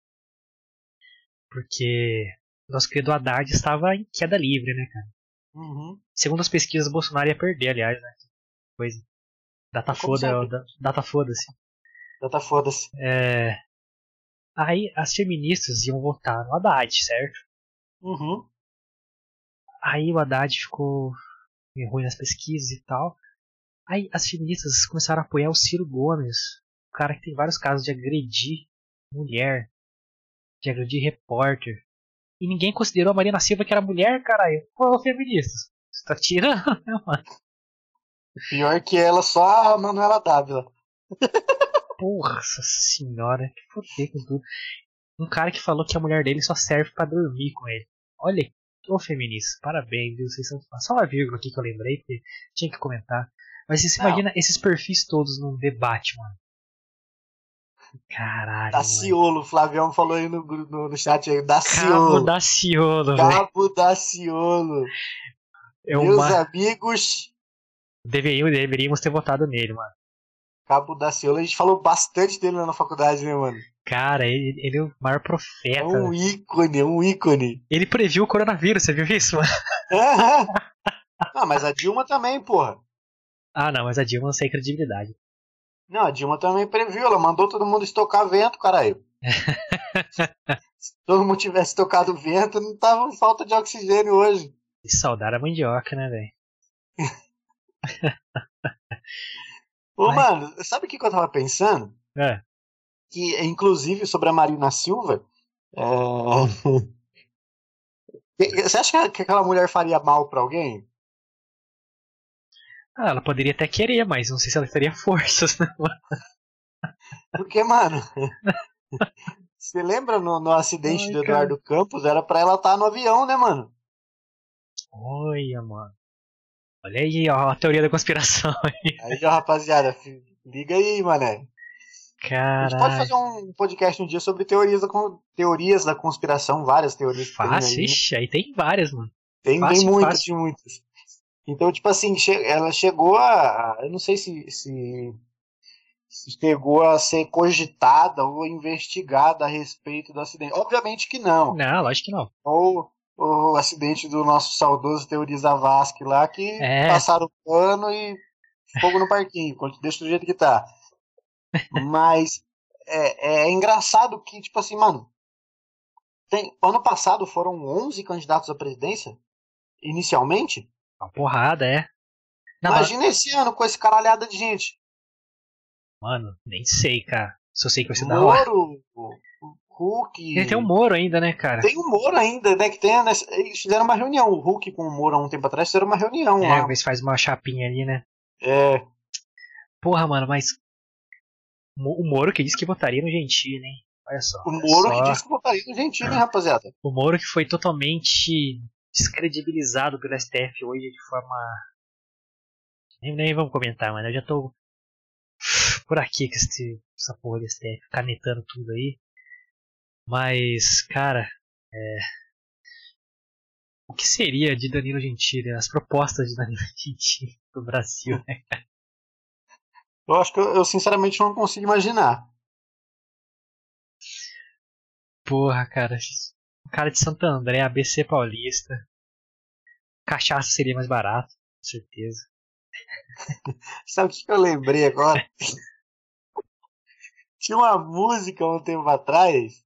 S1: Porque nosso querido Haddad estava em queda livre, né, cara?
S2: Uhum.
S1: Segundo as pesquisas, Bolsonaro ia perder, aliás, né? Coisa. Data foda, data foda-se.
S2: Data foda-se.
S1: É... Aí as feministas iam votar no Haddad, certo?
S2: Uhum.
S1: Aí o Haddad ficou ruim nas pesquisas e tal. Aí as feministas começaram a apoiar o Ciro Gomes, o cara que tem vários casos de agredir mulher, de agredir repórter. E ninguém considerou a Marina Silva que era mulher, caralho. Pô, feministas, você tá tirando, [laughs] né, mano?
S2: Pior que ela, só a Manuela Dávila.
S1: Porra senhora, que foder com tudo. Um cara que falou que a mulher dele só serve para dormir com ele. Olha Ô feministas, parabéns, viu? Vocês são só uma vírgula aqui que eu lembrei, porque tinha que comentar. Mas você imagina esses perfis todos num debate, mano. Caralho.
S2: Daciolo, o Flavião falou aí no, no, no chat aí. Daciolo.
S1: Cabo Daciolo, velho.
S2: Cabo Daciolo. É uma... Meus amigos.
S1: Deveríamos, deveríamos ter votado nele, mano.
S2: Cabo da Ciolo, a gente falou bastante dele na faculdade, né, mano?
S1: Cara, ele, ele é o maior profeta. É
S2: um ícone, é um ícone.
S1: Ele previu o coronavírus, você viu isso, [laughs] [laughs] mano?
S2: ah, mas a Dilma também, porra.
S1: Ah, não, mas a Dilma não tem credibilidade.
S2: Não, a Dilma também previu, ela mandou todo mundo estocar vento, caralho. [laughs] Se todo mundo tivesse tocado vento, não tava falta de oxigênio hoje.
S1: E saudar a mandioca, né, velho?
S2: Ô, Mas... mano, sabe o que, que eu tava pensando?
S1: É.
S2: Que, inclusive, sobre a Marina Silva. É... [laughs] Você acha que aquela mulher faria mal para alguém?
S1: Ah, ela poderia até querer, mas não sei se ela teria [laughs] forças, né?
S2: Porque, mano. [laughs] Você lembra no, no acidente Ai, do Eduardo cara. Campos? Era pra ela estar tá no avião, né, mano?
S1: Olha, mano. Olha aí, ó, a teoria da conspiração
S2: aí. Aí, ó, rapaziada, liga aí, mané.
S1: A
S2: gente pode fazer um podcast um dia sobre teorias da, teorias da conspiração, várias teorias.
S1: Fácil, ixi, aí tem várias, mano.
S2: Tem, fácil, tem muitas, tem muitas. Então, tipo assim, ela chegou a. Eu não sei se, se, se chegou a ser cogitada ou investigada a respeito do acidente. Obviamente que não.
S1: Não, lógico que não.
S2: Ou o acidente do nosso saudoso Teori Zavascki lá, que é. passaram o pano e fogo no parquinho, deixa do jeito que tá. Mas é, é, engraçado que, tipo assim, mano, tem, ano passado foram 11 candidatos à presidência, inicialmente.
S1: Uma porrada, é.
S2: Não, Imagina mas... esse ano com esse caralhada de gente.
S1: Mano, nem sei, cara. Só sei que vai ser
S2: Moro, da hora. Hulk.
S1: Ele tem o Moro ainda, né, cara?
S2: Tem o Moro ainda, né? Que tem, eles fizeram uma reunião. O Hulk com o Moro há um tempo atrás fizeram uma reunião
S1: é, lá. É, faz uma chapinha ali, né?
S2: É.
S1: Porra, mano, mas. O Moro que disse que votaria no Gentili, hein? Olha só.
S2: O Moro
S1: só.
S2: que disse que votaria no Gentili, hein, rapaziada?
S1: O Moro que foi totalmente descredibilizado pelo STF hoje de forma. Nem, nem vamos comentar, mano. Eu já tô por aqui com esse, essa porra do STF canetando tudo aí. Mas, cara, é... o que seria de Danilo Gentili, as propostas de Danilo [laughs] Gentili pro Brasil, né, cara?
S2: Eu acho que eu, eu, sinceramente não consigo imaginar.
S1: Porra, cara. Cara de Santo André, ABC Paulista. Cachaça seria mais barato, com certeza. [laughs]
S2: Sabe o que eu lembrei agora? [laughs] Tinha uma música um tempo atrás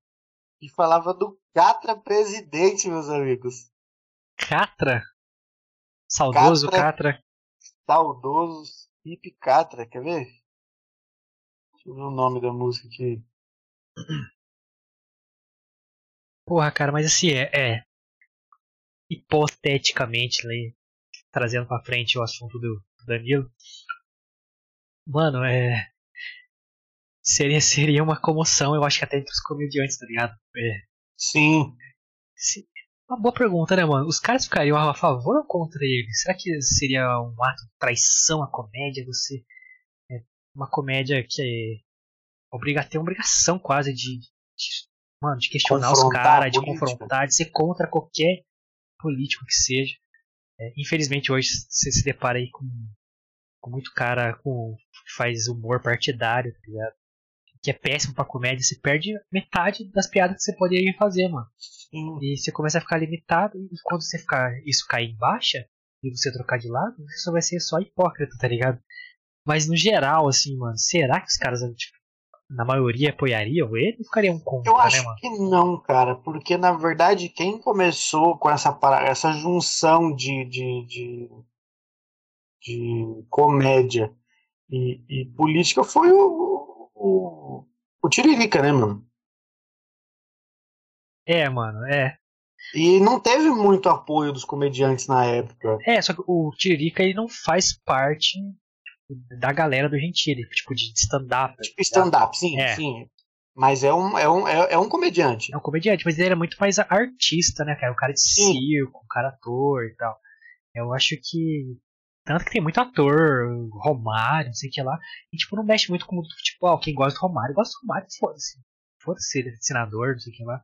S2: e falava do Catra presidente, meus amigos.
S1: Catra? Saudoso Catra. Catra.
S2: Saudoso Hip Catra, quer ver? Deixa eu ver o nome da música aqui.
S1: Porra, cara, mas assim, é, é hipoteticamente, né, trazendo pra frente o assunto do Danilo. Mano, é seria, seria uma comoção, eu acho que até entre os comediantes, tá ligado? É.
S2: Sim.
S1: Uma boa pergunta, né, mano? Os caras ficariam a favor ou contra ele? Será que seria um ato de traição à comédia? Você. É uma comédia que é, obriga, tem obrigação quase de, de, mano, de questionar os caras, de confrontar, de ser contra qualquer político que seja. É, infelizmente hoje você se depara aí com, com muito cara com, que faz humor partidário, tá ligado? Que é péssimo pra comédia, você perde metade das piadas que você poderia fazer, mano. E você começa a ficar limitado, e quando você ficar isso cair em baixa, e você trocar de lado, você só vai ser só hipócrita, tá ligado? Mas no geral, assim, mano, será que os caras, tipo, na maioria apoiariam ele ou ficariam contra,
S2: Eu acho
S1: né,
S2: que não, cara, porque na verdade quem começou com essa, essa junção de, de, de, de comédia e, e política foi o, o, o Tiririca, né, mano?
S1: É, mano, é.
S2: E não teve muito apoio dos comediantes na época.
S1: É, só que o Tiririca ele não faz parte da galera do Gentili, tipo de stand-up.
S2: Tipo stand-up, sim, é. sim. Mas é um, é, um, é, é, um comediante.
S1: É um comediante, mas ele era muito mais artista, né, cara? O cara de sim. circo, o cara ator e tal. Eu acho que tanto que tem muito ator, Romário, não sei o que lá. E tipo, não mexe muito com tipo, ó, quem gosta do Romário, gosta do Romário, foda-se. Foda-se ele, é senador, não sei o que lá.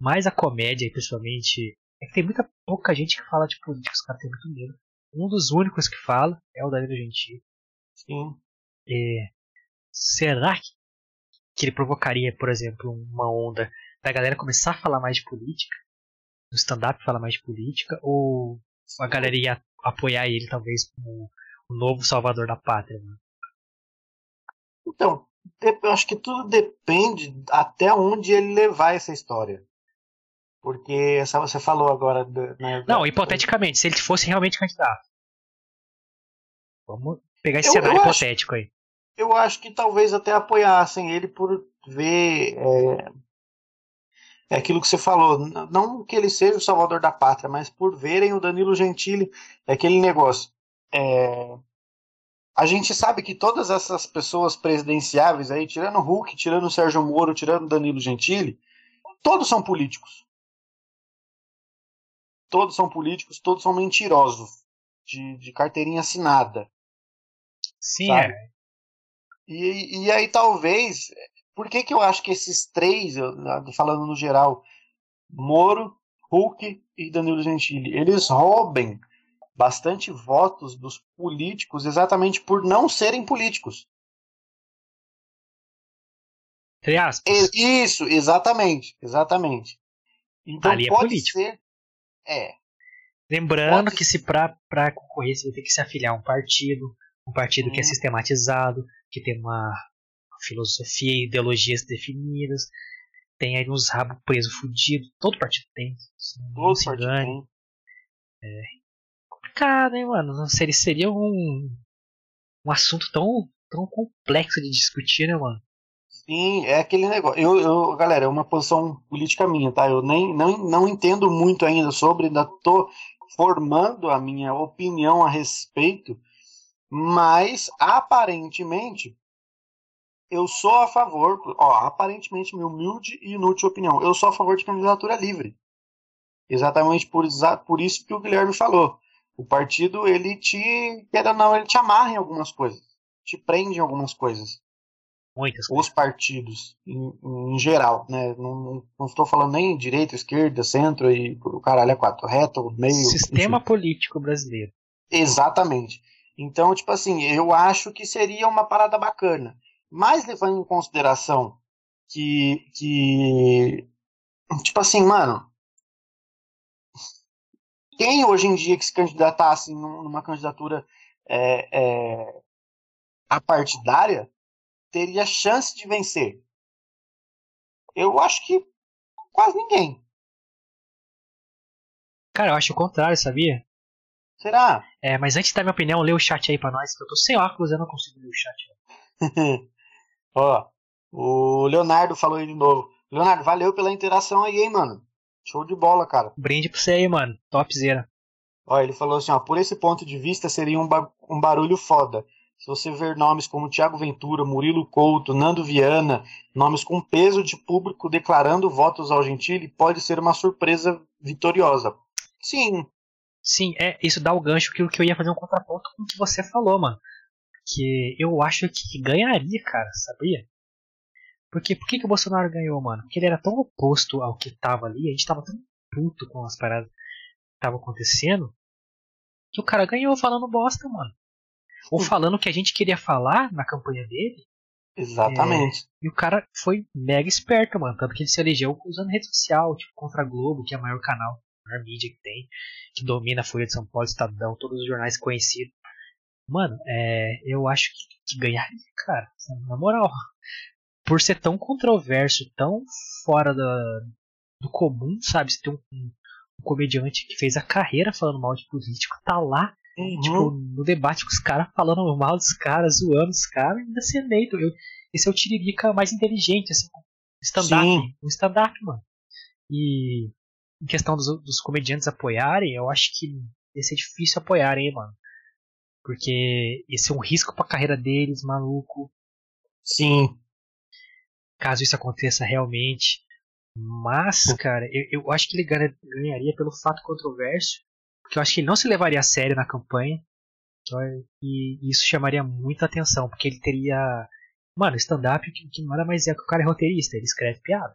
S1: Mas a comédia, principalmente, é que tem muita pouca gente que fala de política, os caras têm muito medo. Um dos únicos que fala é o Danilo Gentili.
S2: Sim.
S1: É, será que, que ele provocaria, por exemplo, uma onda da galera começar a falar mais de política? No stand-up falar mais de política? Ou a galera ia apoiar ele, talvez, como o novo salvador da pátria? Né?
S2: Então, eu acho que tudo depende até onde ele levar essa história. Porque essa você falou agora.
S1: Né, Não, hipoteticamente, se ele fosse realmente candidato. Vamos pegar esse eu, cenário eu hipotético
S2: acho,
S1: aí.
S2: Eu acho que talvez até apoiassem ele por ver. É, é aquilo que você falou. Não que ele seja o salvador da pátria, mas por verem o Danilo Gentili. É aquele negócio. É, a gente sabe que todas essas pessoas presidenciáveis aí, tirando o Hulk, tirando o Sérgio Moro, tirando o Danilo Gentili, todos são políticos. Todos são políticos, todos são mentirosos, de, de carteirinha assinada.
S1: Sim, sabe? é.
S2: E, e aí talvez, por que que eu acho que esses três, falando no geral, Moro, Hulk e Danilo Gentili, eles roubem bastante votos dos políticos exatamente por não serem políticos.
S1: Entre aspas.
S2: Isso, exatamente, exatamente. Então
S1: Ali é
S2: pode
S1: político.
S2: ser. É.
S1: Lembrando pode... que se para concorrer você vai ter que se afiliar a um partido, um partido hum. que é sistematizado, que tem uma filosofia e ideologias definidas, tem aí uns rabos presos fudidos, todo partido tem.
S2: Todo partido tem.
S1: É, complicado, hein, mano? Seria, seria um, um assunto tão, tão complexo de discutir, né, mano?
S2: Sim, é aquele negócio. Eu, eu, galera, é uma posição política minha, tá? Eu nem não, não entendo muito ainda sobre, ainda tô formando a minha opinião a respeito, mas aparentemente eu sou a favor, ó, aparentemente minha humilde e inútil opinião, eu sou a favor de candidatura livre. Exatamente por, por isso que o Guilherme falou. O partido ele te quer ou não ele te amarra em algumas coisas. Te prende em algumas coisas.
S1: Muitas
S2: os partidos em, em geral né? Não, não, estou falando nem direita esquerda centro e o caralho é quatro. Reto meio
S1: sistema enfim. político brasileiro.
S2: Exatamente. Então tipo assim eu acho que seria uma parada bacana mas levando em consideração que que tipo assim mano quem hoje em dia que se candidatasse numa candidatura é, é, apartidária teria chance de vencer? Eu acho que quase ninguém.
S1: Cara, eu acho o contrário, sabia?
S2: Será?
S1: É, mas antes da minha opinião, lê o chat aí pra nós, que eu tô sem óculos, eu não consigo ler o chat. [laughs]
S2: Ó, o Leonardo falou aí de novo. Leonardo, valeu pela interação aí, hein, mano. Show de bola, cara.
S1: Brinde pra você aí, mano. Topzera.
S2: Ó, ele falou assim, ó, por esse ponto de vista seria um, ba um barulho foda. Se você ver nomes como Tiago Ventura, Murilo Couto, Nando Viana, nomes com peso de público declarando votos ao Gentili, pode ser uma surpresa vitoriosa. Sim.
S1: Sim, é, isso dá o gancho que, que eu ia fazer um contraponto com o que você falou, mano. Que eu acho que ganharia, cara, sabia? Porque por que, que o Bolsonaro ganhou, mano? Porque ele era tão oposto ao que tava ali, a gente tava tão puto com as paradas que estavam acontecendo, que o cara ganhou falando bosta, mano. Ou falando o que a gente queria falar na campanha dele.
S2: Exatamente.
S1: É, e o cara foi mega esperto, mano. Tanto que ele se elegeu usando rede social, tipo, contra a Globo, que é o maior canal, a maior mídia que tem, que domina a Folha de São Paulo, Estadão, todos os jornais conhecidos. Mano, é, eu acho que, que ganharia, cara. Na moral por ser tão controverso, tão fora da, do comum, sabe? Você tem um, um, comediante que fez a carreira falando mal de político, tá lá, uhum. tipo, no debate com os caras, falando mal dos caras, zoando os caras, ainda ser eleito. Eu, esse é o Tiririca mais inteligente, assim, stand-up, um stand-up, mano. E em questão dos, dos comediantes apoiarem, eu acho que ia ser difícil apoiarem, mano. Porque ia ser um risco pra carreira deles, maluco.
S2: Sim
S1: caso isso aconteça realmente. Mas, cara, eu, eu acho que ele ganharia pelo fato controverso, porque eu acho que ele não se levaria a sério na campanha. E isso chamaria muita atenção, porque ele teria. Mano, stand-up que, que nada mais é que o cara é roteirista, ele escreve piada.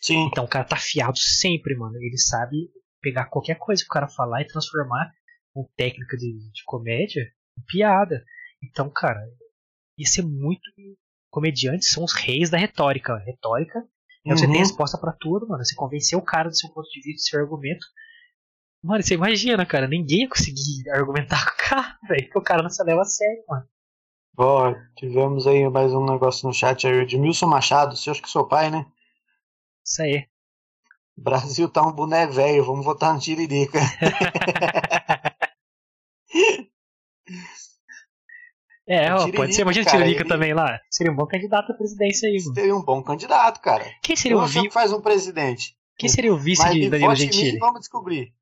S2: Sim.
S1: Então o cara tá afiado sempre, mano. Ele sabe pegar qualquer coisa que o cara falar e transformar uma técnica de, de comédia piada. Então, cara, ia ser muito comediantes são os reis da retórica. Retórica é uhum. você ter resposta para tudo, mano. Você convencer o cara do seu ponto de vista, do seu argumento. Mano, você imagina, cara, ninguém ia conseguir argumentar [laughs] com o cara, velho, porque o cara não se leva a sério, mano.
S2: Ó, tivemos aí mais um negócio no chat aí, Edmilson Machado, você acha que sou pai, né?
S1: Isso aí.
S2: Brasil tá um boné velho, vamos votar no Tiririca. [laughs]
S1: é, ó, pode ser, imagina o Tiririca ele... também lá. Seria um bom candidato à presidência aí, mano.
S2: Seria um bom candidato, cara.
S1: Quem seria o
S2: vice? faz um presidente.
S1: Quem seria o vice Mas de Danilo Gentili? Mim,
S2: vamos descobrir.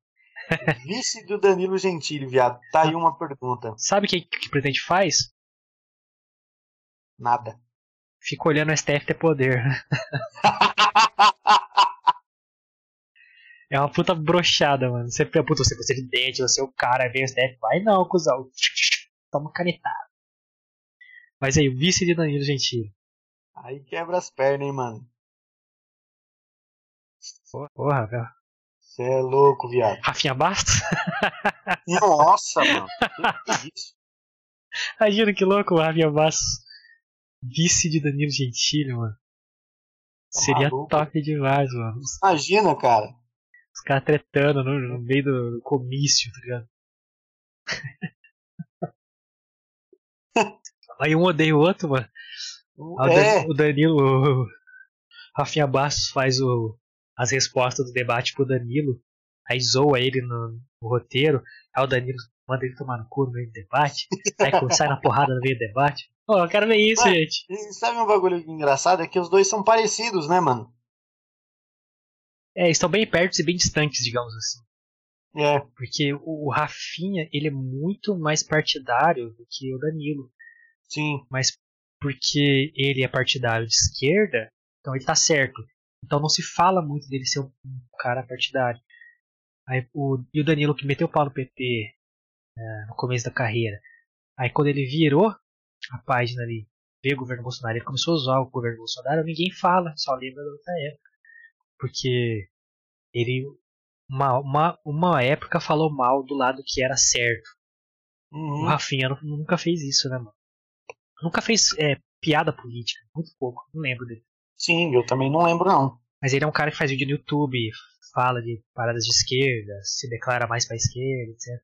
S2: [laughs] vice do Danilo Gentili, viado. Tá aí uma pergunta.
S1: Sabe o que, que o presidente faz?
S2: Nada.
S1: Fica olhando o STF ter poder. [laughs] É uma puta brochada, mano. Você, puta, você é presidente, você é o cara, vem o STF, vai não, cuzão. Toma canetada. Mas aí, o vice de Danilo Gentili.
S2: Aí quebra as pernas, hein, mano.
S1: Porra, velho.
S2: Você é louco, viado.
S1: Rafinha Bastos? [laughs]
S2: Nossa, mano. Que isso?
S1: Imagina que louco o Rafinha Bastos. Vice de Danilo Gentili, mano. Tá Seria maluco. top demais, mano.
S2: Imagina, cara.
S1: Os caras tretando no, no, meio do comício, tá ligado? [laughs] Aí um odeia o outro, mano. É. O Danilo, o Rafinha Bastos faz o, as respostas do debate pro Danilo. Aí zoa ele no, no roteiro. Aí o Danilo manda ele tomar no cu no meio do debate. Aí sai na porrada no meio do debate. Pô, eu quero ver isso, gente.
S2: Sabe um bagulho engraçado? É que os dois são parecidos, né, mano?
S1: É, estão bem perto e bem distantes, digamos assim.
S2: É.
S1: Porque o, o Rafinha, ele é muito mais partidário do que o Danilo.
S2: Sim.
S1: Mas porque ele é partidário de esquerda, então ele tá certo. Então não se fala muito dele ser um, cara partidário. Aí, o, e o Danilo que meteu o pau no PT é, no começo da carreira. Aí quando ele virou a página ali, veio o governo Bolsonaro, ele começou a usar o governo Bolsonaro, ninguém fala, só lembra da outra época. Porque ele uma, uma, uma época falou mal do lado que era certo. Uhum. O Rafinha nunca fez isso, né, mano? Nunca fez é, piada política, muito pouco, não lembro dele.
S2: Sim, eu também não lembro não.
S1: Mas ele é um cara que faz vídeo no YouTube, fala de paradas de esquerda, se declara mais pra esquerda, etc.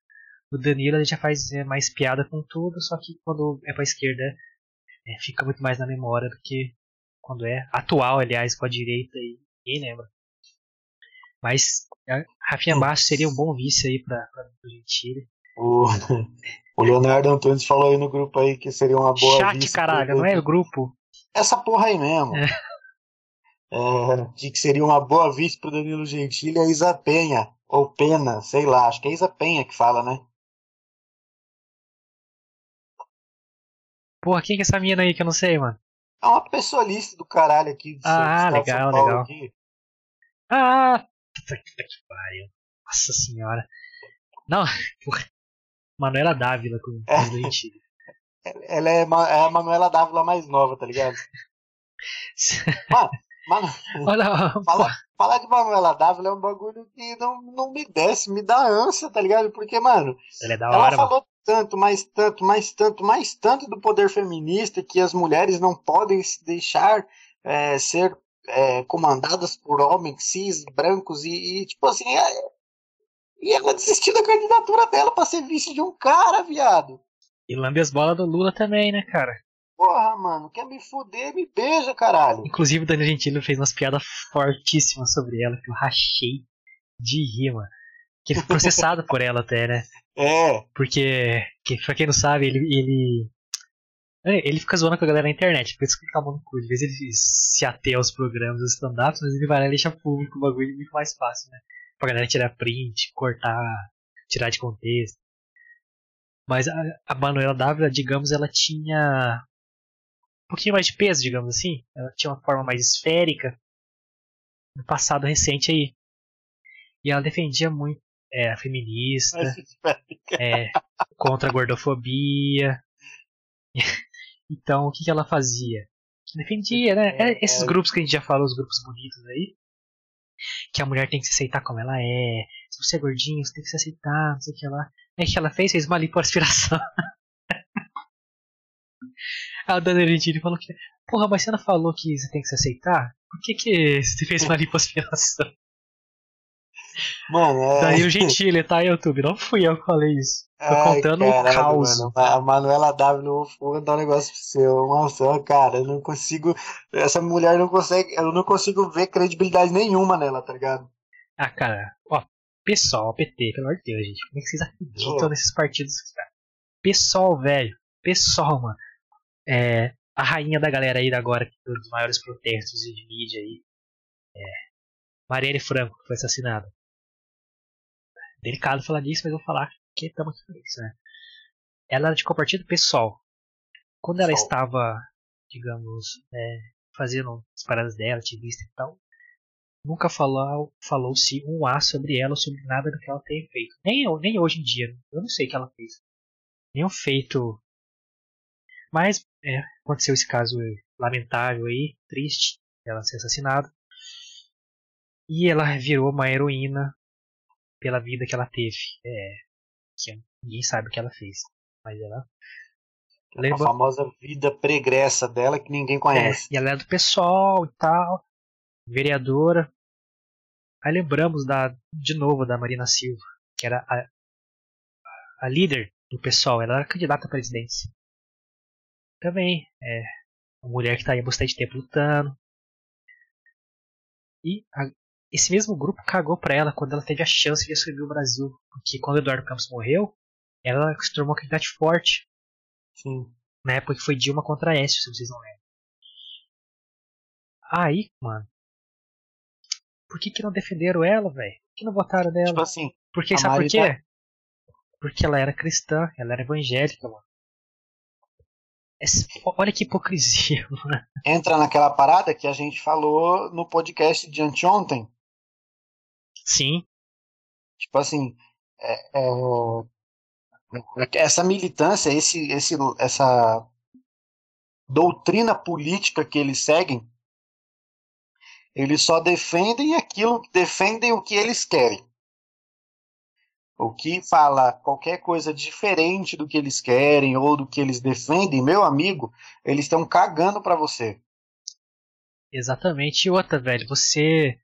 S1: O Danilo ele já faz é, mais piada com tudo, só que quando é pra esquerda é, fica muito mais na memória do que quando é atual, aliás, com a direita e ninguém lembra. Mas Rafinha Bastos seria um bom vice aí pra, pra Gentili.
S2: O, [laughs] o Leonardo Antunes falou aí no grupo aí que seria uma boa
S1: Chat, vice. caralho, não é o grupo?
S2: Essa porra aí mesmo. É. É, que seria uma boa vice pro Danilo Gentili é a Isa Penha. Ou Pena, sei lá, acho que é Isa Penha que fala, né?
S1: Porra, quem que é essa mina aí que eu não sei, mano?
S2: É uma pessoalista do caralho aqui.
S1: ah, legal, legal. Aqui. Ah, puta que pariu. Nossa senhora. Não, [laughs] porra. Manuela Dávila com é. doente.
S2: Ela é, é, a Manuela Dávila mais nova, tá ligado? [laughs] Mano, mano Olha, [laughs] fala, falar de Manuela Dávila é um bagulho que não, não me desce, me dá ânsia, tá ligado? Porque, mano,
S1: ela, é da
S2: ela
S1: hora,
S2: falou mano. tanto, mais tanto, mais tanto, mais tanto do poder feminista que as mulheres não podem se deixar é, ser é, comandadas por homens cis, brancos e, e tipo assim. É, e ela desistiu da candidatura dela pra ser vice de um cara, viado.
S1: E lambe as bolas do Lula também, né, cara?
S2: Porra, mano, quer me fuder, me beija, caralho.
S1: Inclusive o Danilo Gentili fez umas piadas fortíssimas sobre ela, que eu rachei de rir, mano. Que ele foi processado por ela até, né? [laughs]
S2: É.
S1: Porque, que, pra quem não sabe, ele, ele é, ele fica zoando com a galera na internet, por isso que fica a mão no cu. Às vezes ele se até aos programas, aos stand-ups, mas ele vai lá e deixa público o bagulho muito mais fácil, né? Pra galera tirar print, cortar, tirar de contexto. Mas a, a Manuela Dávila, digamos, ela tinha pouquinho mais de peso, digamos assim. Ela tinha uma forma mais esférica no passado recente aí. E ela defendia muito é, a feminista, é, contra a gordofobia. [laughs] Então, o que, que ela fazia? Defendia, né? É, é, esses grupos que a gente já falou, os grupos bonitos aí. Que a mulher tem que se aceitar como ela é. Se você é gordinho, você tem que se aceitar, não sei o que lá. É que ela fez, fez uma lipoaspiração. [laughs] A Dona Erendine falou que. Porra, mas você não falou que você tem que se aceitar? Por que, que você fez uma lipoaspiração? [laughs]
S2: Mano, é...
S1: Daí o Gentile, tá, YouTube? Não fui eu que falei isso. Tô Ai, contando o caos. Mano,
S2: a Manuela W, vou contar um negócio pro seu. Nossa, cara, eu não consigo. Essa mulher não consegue. Eu não consigo ver credibilidade nenhuma nela, tá ligado?
S1: Ah, cara, ó, pessoal, PT, pelo amor de Deus, gente. Como é que vocês acreditam nesses partidos? Pessoal, velho. Pessoal, mano. É, a rainha da galera aí agora, dos maiores protestos de mídia aí. É, Marielle Franco, que foi assassinada. Delicado falar disso, mas vou falar que estamos aqui isso, né? Ela era de compartido pessoal. Quando ela estava, digamos, é, fazendo as paradas dela, ativista e tal, nunca falou, falou-se um A sobre ela, sobre nada do que ela tenha feito. Nem, nem hoje em dia. Eu não sei o que ela fez. Nenhum feito. Mas é, aconteceu esse caso lamentável aí, triste, ela ser assassinada. E ela virou uma heroína pela vida que ela teve. É, que ninguém sabe o que ela fez. Mas ela.
S2: A famosa vida pregressa dela que ninguém conhece.
S1: É, e ela é do pessoal e tal vereadora. Aí lembramos da, de novo da Marina Silva, que era a, a líder do pessoal, ela era candidata à presidência. Também é uma mulher que está aí há bastante tempo lutando. E a, esse mesmo grupo cagou para ela quando ela teve a chance de assumir o Brasil. Porque quando Eduardo Campos morreu, ela se tornou uma candidata forte.
S2: Sim.
S1: Na época que foi Dilma contra Écio, se vocês não lembram. Aí, mano, por que, que não defenderam ela, velho? Por que não votaram nela?
S2: Tipo assim.
S1: Porque, sabe por quê? Tá... Porque ela era cristã, ela era evangélica, mano. Olha que hipocrisia, [laughs] mano.
S2: Entra naquela parada que a gente falou no podcast de anteontem.
S1: Sim.
S2: Tipo assim, é, é, essa militância, esse, esse, essa doutrina política que eles seguem eles só defendem aquilo, defendem o que eles querem. O que fala qualquer coisa diferente do que eles querem ou do que eles defendem, meu amigo, eles estão cagando para você.
S1: Exatamente. E outra, velho, você.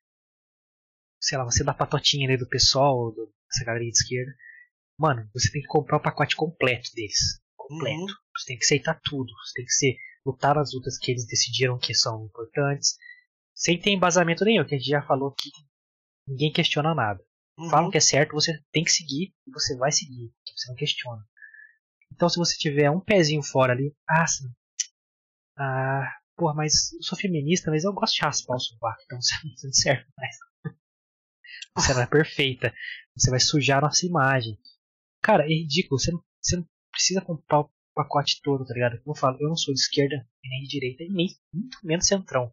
S1: Sei lá, você dá patotinha ali do pessoal, do, dessa galera de esquerda. Mano, você tem que comprar o pacote completo deles. Completo. Uhum. Você tem que aceitar tudo. Você tem que ser, lutar as lutas que eles decidiram que são importantes sem ter embasamento nenhum, que a gente já falou que ninguém questiona nada. Uhum. Falam que é certo, você tem que seguir e você vai seguir, você não questiona. Então se você tiver um pezinho fora ali, ah, sim, ah, porra, mas eu sou feminista, mas eu gosto de raspar o sovaco, então [laughs] você não serve mais. [laughs] Você não é perfeita, você vai sujar a nossa imagem. Cara, é ridículo, você não, você não precisa comprar o pacote todo, tá ligado? Como eu falo, eu não sou de esquerda, nem de direita, e nem muito menos centrão.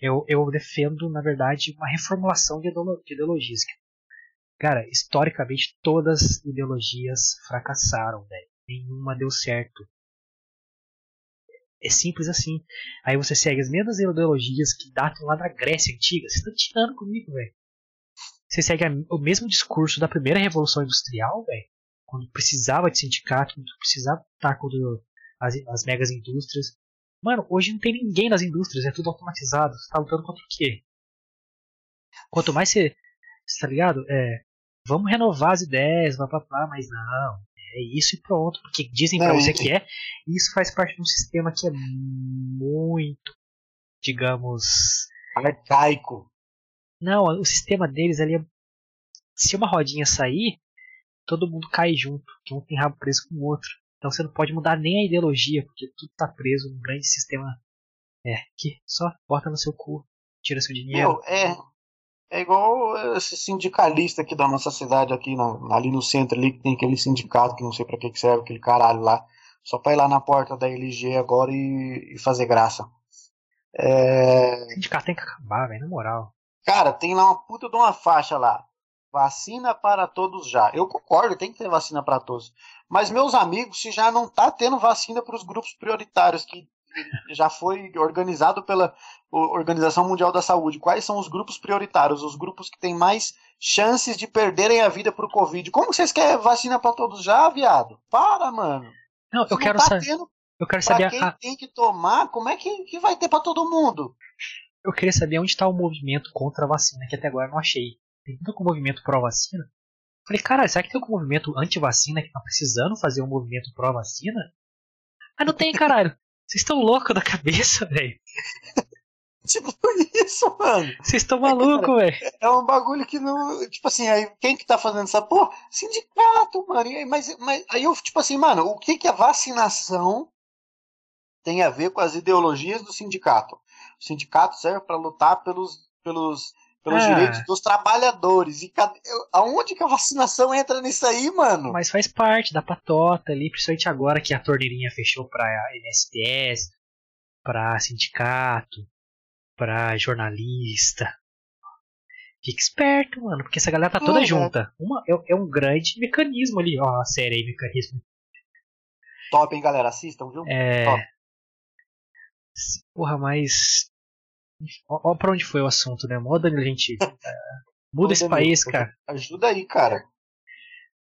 S1: Eu, eu defendo, na verdade, uma reformulação de, de ideologias. Cara, historicamente todas as ideologias fracassaram, velho. Nenhuma deu certo. É simples assim. Aí você segue as mesmas ideologias que datam lá da Grécia Antiga. Você tá tirando comigo, velho. Você segue o mesmo discurso da primeira Revolução Industrial, velho. Quando precisava de sindicato, quando precisava estar contra as, as megas indústrias. Mano, hoje não tem ninguém nas indústrias, é tudo automatizado. Você tá lutando contra o quê? Quanto mais você. Tá ligado? É. Vamos renovar as ideias, blá blá blá, mas não. É isso e pronto. Porque dizem pra você que é. E isso faz parte de um sistema que é muito. Digamos.
S2: Arcaico.
S1: Não, o sistema deles ali é. Se uma rodinha sair, todo mundo cai junto. Que um tem rabo preso com o outro. Então você não pode mudar nem a ideologia, porque tudo está preso num grande sistema é, que só bota no seu cu, tira seu dinheiro.
S2: Meu, é, é igual esse sindicalista aqui da nossa cidade, aqui na, ali no centro, ali, que tem aquele sindicato que não sei para que, que serve, aquele caralho lá. Só pra ir lá na porta da LG agora e, e fazer graça. É...
S1: O sindicato tem que acabar, velho, na moral.
S2: Cara, tem lá uma puta de uma faixa lá. Vacina para todos já. Eu concordo, tem que ter vacina para todos. Mas, meus amigos, se já não está tendo vacina para os grupos prioritários, que já foi organizado pela Organização Mundial da Saúde, quais são os grupos prioritários, os grupos que têm mais chances de perderem a vida para o Covid? Como vocês querem vacina para todos já, viado? Para, mano.
S1: Não, eu quero tá saber. Eu quero saber.
S2: Quem a... tem que tomar, como é que, que vai ter para todo mundo?
S1: Eu queria saber onde está o movimento contra a vacina, que até agora eu não achei. Tem tanto movimento pró-vacina. Falei, cara, será que tem algum movimento anti-vacina que tá precisando fazer um movimento pró-vacina? Ah, não tem, caralho. Vocês estão loucos da cabeça, [laughs] velho.
S2: Tipo isso, mano.
S1: Vocês estão malucos, velho.
S2: É um bagulho que não. Tipo assim, aí quem que tá fazendo essa porra? Sindicato, mano. Aí, mas, mas aí eu, tipo assim, mano, o que que a vacinação tem a ver com as ideologias do sindicato? O sindicato serve para lutar pelos, pelos, pelos é. direitos dos trabalhadores. E cadê, aonde que a vacinação entra nisso aí, mano?
S1: Mas faz parte da patota ali, principalmente agora que a torneirinha fechou pra MSTS, pra sindicato, pra jornalista. Fique esperto, mano, porque essa galera tá toda é, junta. Uma, é, é, um grande mecanismo ali, ó, a série aí, mecanismo.
S2: Top, hein, galera? Assistam, viu?
S1: É. Top. Porra, mas. Ó, pra onde foi o assunto, né? Moda, gente. [laughs] É, muda esse país, cara.
S2: Ajuda aí, cara.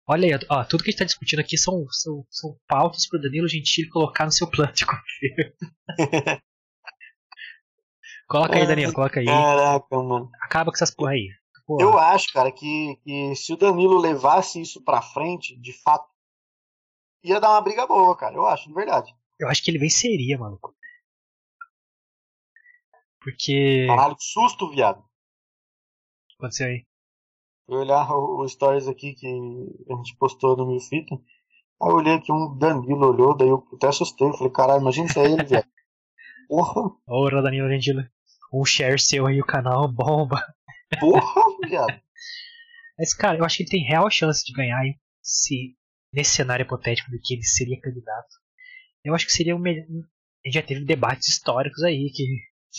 S1: Olha aí, ó, tudo que a gente tá discutindo aqui são, são, são pautas pro Danilo Gentili colocar no seu plano de governo. [laughs] Coloca aí, Danilo, coloca aí.
S2: Caraca, mano.
S1: Acaba com essas porra aí. Porra.
S2: Eu acho, cara, que, que se o Danilo levasse isso pra frente, de fato, ia dar uma briga boa, cara. Eu acho, de verdade.
S1: Eu acho que ele venceria, maluco. Porque.
S2: Caralho, que susto, viado. O
S1: que aconteceu aí?
S2: Eu olhar o, o stories aqui que a gente postou no meu fita. Aí eu olhei aqui, um Danilo olhou, daí eu até assustei. Falei, caralho, imagina se é ele, viado. [laughs]
S1: Porra. Ora, Danilo Gentili um share seu aí, o canal [laughs] bomba.
S2: Porra, viado.
S1: Mas, cara, eu acho que ele tem real chance de ganhar hein, se nesse cenário hipotético do que ele seria candidato. Eu acho que seria o melhor. A gente já teve debates históricos aí que.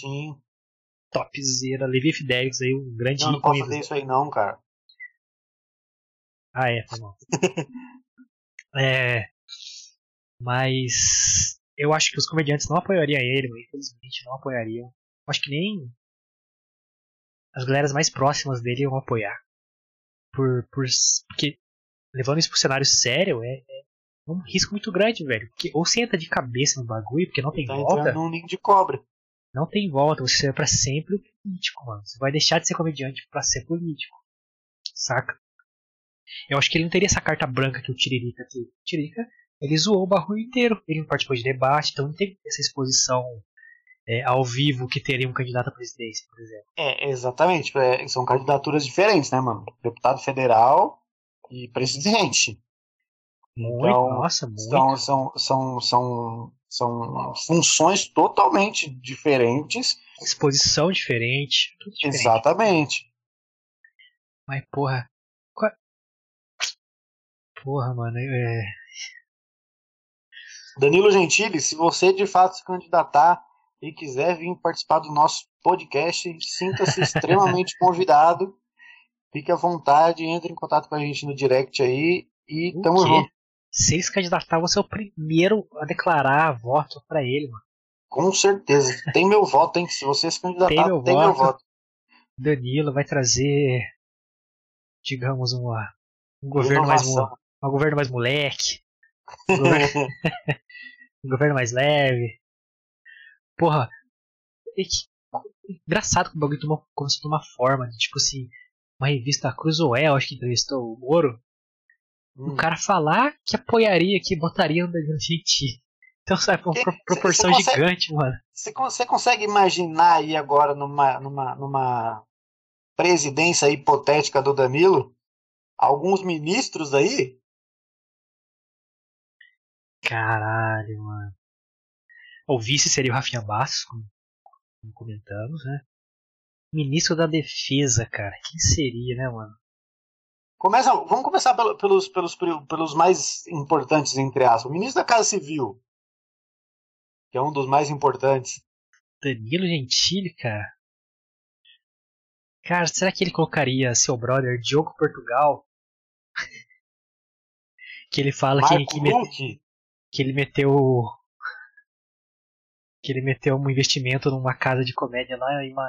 S2: Sim.
S1: Topzera, Levi Fidelix aí, um grande
S2: Não, não posso fazer isso aí não, cara.
S1: Ah, é, tá bom. [laughs] é. Mas. Eu acho que os comediantes não apoiariam ele, infelizmente não apoiariam acho que nem as galeras mais próximas dele iam apoiar. Por, por, porque levando isso pro cenário sério é, é um risco muito grande, velho. Porque ou você entra de cabeça no bagulho, porque não tem
S2: tá
S1: volta.
S2: num ninho de cobra.
S1: Não tem volta, você é pra sempre o político, mano. Você vai deixar de ser comediante pra ser político. Saca? Eu acho que ele não teria essa carta branca que o Tiririca teve. O Tiririca, ele zoou o bagulho inteiro. Ele não participou de debate, então não tem essa exposição é, ao vivo que teria um candidato à presidência, por exemplo.
S2: É, exatamente. É, são candidaturas diferentes, né, mano? Deputado federal e presidente.
S1: Muito, então, nossa, muito.
S2: São, são, são, são, são funções totalmente diferentes.
S1: Exposição diferente. diferente.
S2: Exatamente.
S1: Mas, porra. Qual... Porra, mano. É...
S2: Danilo Gentili, se você de fato se candidatar e quiser vir participar do nosso podcast, sinta-se [laughs] extremamente convidado. Fique à vontade, entre em contato com a gente no direct aí e o tamo quê? junto.
S1: Se ele se candidatar, você é o primeiro a declarar voto para ele, mano.
S2: Com certeza. Tem meu voto, hein? Se você se candidatar, tem meu, tem voto. meu voto.
S1: Danilo vai trazer, digamos, uma, um governo mais um governo mais moleque. Um governo, [laughs] [laughs] um governo mais leve. Porra, é que, engraçado que o bagulho tomou, começou a tomar forma de tipo assim, uma revista Cruzoé, acho que entrevistou o Moro. Hum. O cara falar que apoiaria, que botaria no Gentili. Então, sabe, uma proporção consegue, gigante, mano.
S2: Você, consegue imaginar aí agora numa, numa, numa presidência hipotética do Danilo? Alguns ministros aí?
S1: Caralho, mano. O vice seria o Rafinha Bastos, como, como comentamos, né? Ministro da Defesa, cara. Quem seria, né, mano?
S2: Começa, vamos começar pelos, pelos, pelos mais importantes, entre aspas. O ministro da Casa Civil, que é um dos mais importantes.
S1: Danilo Gentili, cara. Cara, será que ele colocaria seu brother Diogo Portugal? [laughs] que ele fala que, que, met... que, ele meteu que ele meteu um investimento numa casa de comédia lá em uma...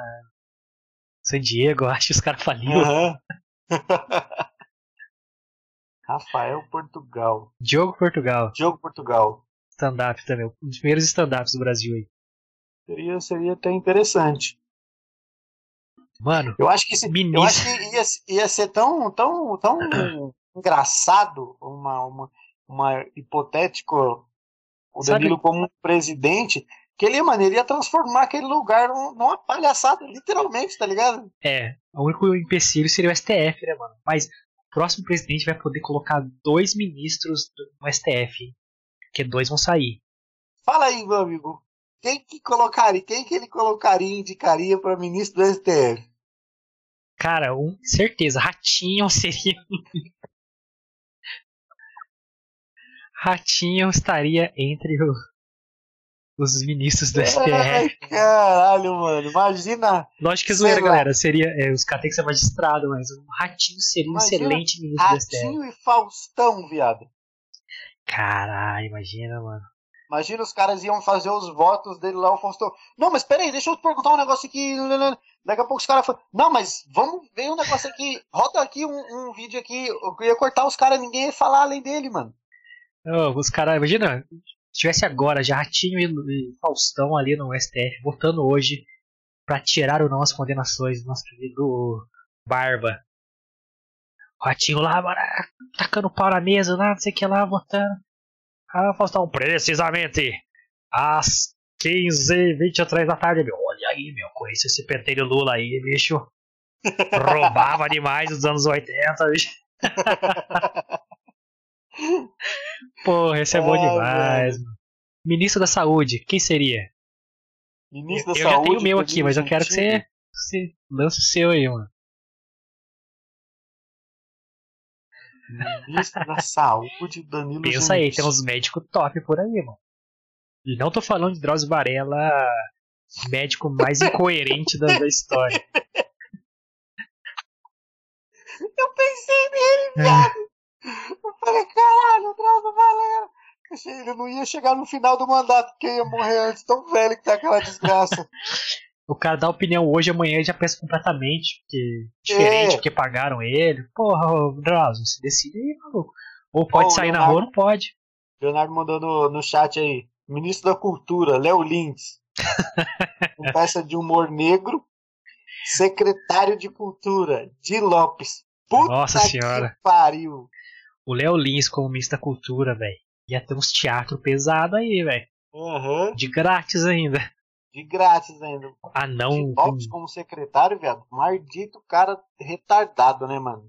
S1: San Diego, acho que os caras faliram. Uhum. [laughs]
S2: Rafael Portugal.
S1: Diogo Portugal.
S2: Diogo Portugal.
S1: stand-up também. Um dos primeiros stand-ups do Brasil aí.
S2: Seria, seria até interessante.
S1: Mano,
S2: eu acho que, se, eu acho que ia, ia ser tão, tão, tão [clears throat] engraçado uma, uma, uma hipotético o Danilo Sabe? como um presidente que ele, mano, ele ia transformar aquele lugar numa palhaçada, literalmente, tá ligado?
S1: É, o único empecilho seria o STF, né, mano? Mas próximo presidente vai poder colocar dois ministros no STF, que dois vão sair.
S2: Fala aí, meu amigo. Quem que colocaria, quem que ele colocaria, indicaria para ministro do STF?
S1: Cara, um, certeza, Ratinho seria. [laughs] Ratinho estaria entre o, os ministros do STF. Ai,
S2: caralho, mano, imagina.
S1: Lógico que zoeira, galera. Seria, é, os caras têm que ser magistrado, mas o Ratinho seria um excelente ministro do STF.
S2: Ratinho e Faustão, viado.
S1: Caralho, imagina, mano.
S2: Imagina os caras iam fazer os votos dele lá, o Faustão. Não, mas peraí, deixa eu te perguntar um negócio aqui. Daqui a pouco os caras falam, não, mas vamos ver um negócio aqui. Roda aqui um, um vídeo aqui. Eu ia cortar os caras, ninguém ia falar além dele, mano.
S1: Oh, os caras, imagina, se tivesse agora já Ratinho e, Faustão ali no STF, votando hoje para tirar ou não as condenações do nosso querido Barba. O Ratinho lá, tacando pau na mesa, lá, não sei o que lá, votando. Ah, Faustão, precisamente às 15 23 da tarde, meu. Olha aí, meu, conheci esse pentelho Lula aí, bicho. [laughs] Roubava demais nos anos 80, bicho. [laughs] Porra, esse é bom demais, mano. Ministro da Saúde, quem seria?
S2: Ministro
S1: da
S2: eu
S1: Saúde. Eu já tenho o meu aqui, mas eu quero que você, você lance o seu aí, mano.
S2: Ministro da Saúde, Danilo
S1: Pensa aí, tem uns médicos top por aí, mano. E não tô falando de Drauzio Varela, médico mais [laughs] incoerente da, da história.
S2: Eu pensei nele, viado. Falei, caralho, Drauzio Varela. Ele não ia chegar no final do mandato, porque ia morrer antes, tão velho que tá aquela desgraça.
S1: o cara dá opinião hoje, amanhã já pensa completamente que diferente, é. porque pagaram ele. Porra, Drauzio, se decide aí, maluco. Ou pode sair Leonardo, na rua, não pode.
S2: Leonardo mandou no, no chat aí. Ministro da Cultura, Léo Lins. [laughs] com peça de humor negro. Secretário de Cultura, Di Lopes.
S1: Puta Nossa senhora.
S2: pariu.
S1: O Léo Lins como ministro da Cultura, velho. Ia ter uns teatro pesado aí, velho.
S2: Uhum.
S1: De grátis ainda.
S2: De grátis ainda.
S1: Ah, não.
S2: Lopes como secretário, viado. Maldito cara retardado, né, mano?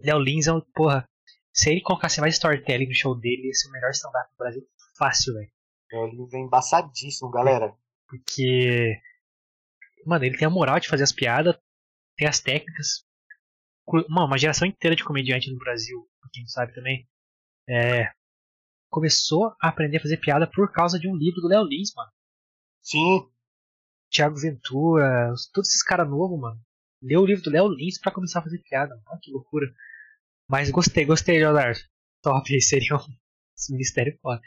S1: Léo Lins é um. Porra. Se ele colocasse mais storytelling no show dele, ia ser o melhor stand-up do Brasil. Fácil, velho.
S2: Léo Lins é embaçadíssimo, galera.
S1: Porque. Mano, ele tem a moral de fazer as piadas, tem as técnicas. Mano, uma geração inteira de comediante no Brasil, quem sabe também. É, começou a aprender a fazer piada por causa de um livro do Léo Lins, mano.
S2: Sim.
S1: Thiago Ventura, todos esses caras novos, mano. Leu o livro do Léo Lins pra começar a fazer piada. Mano. que loucura. Mas gostei, gostei, Leonardo. Top, [laughs] seria um ministério foda.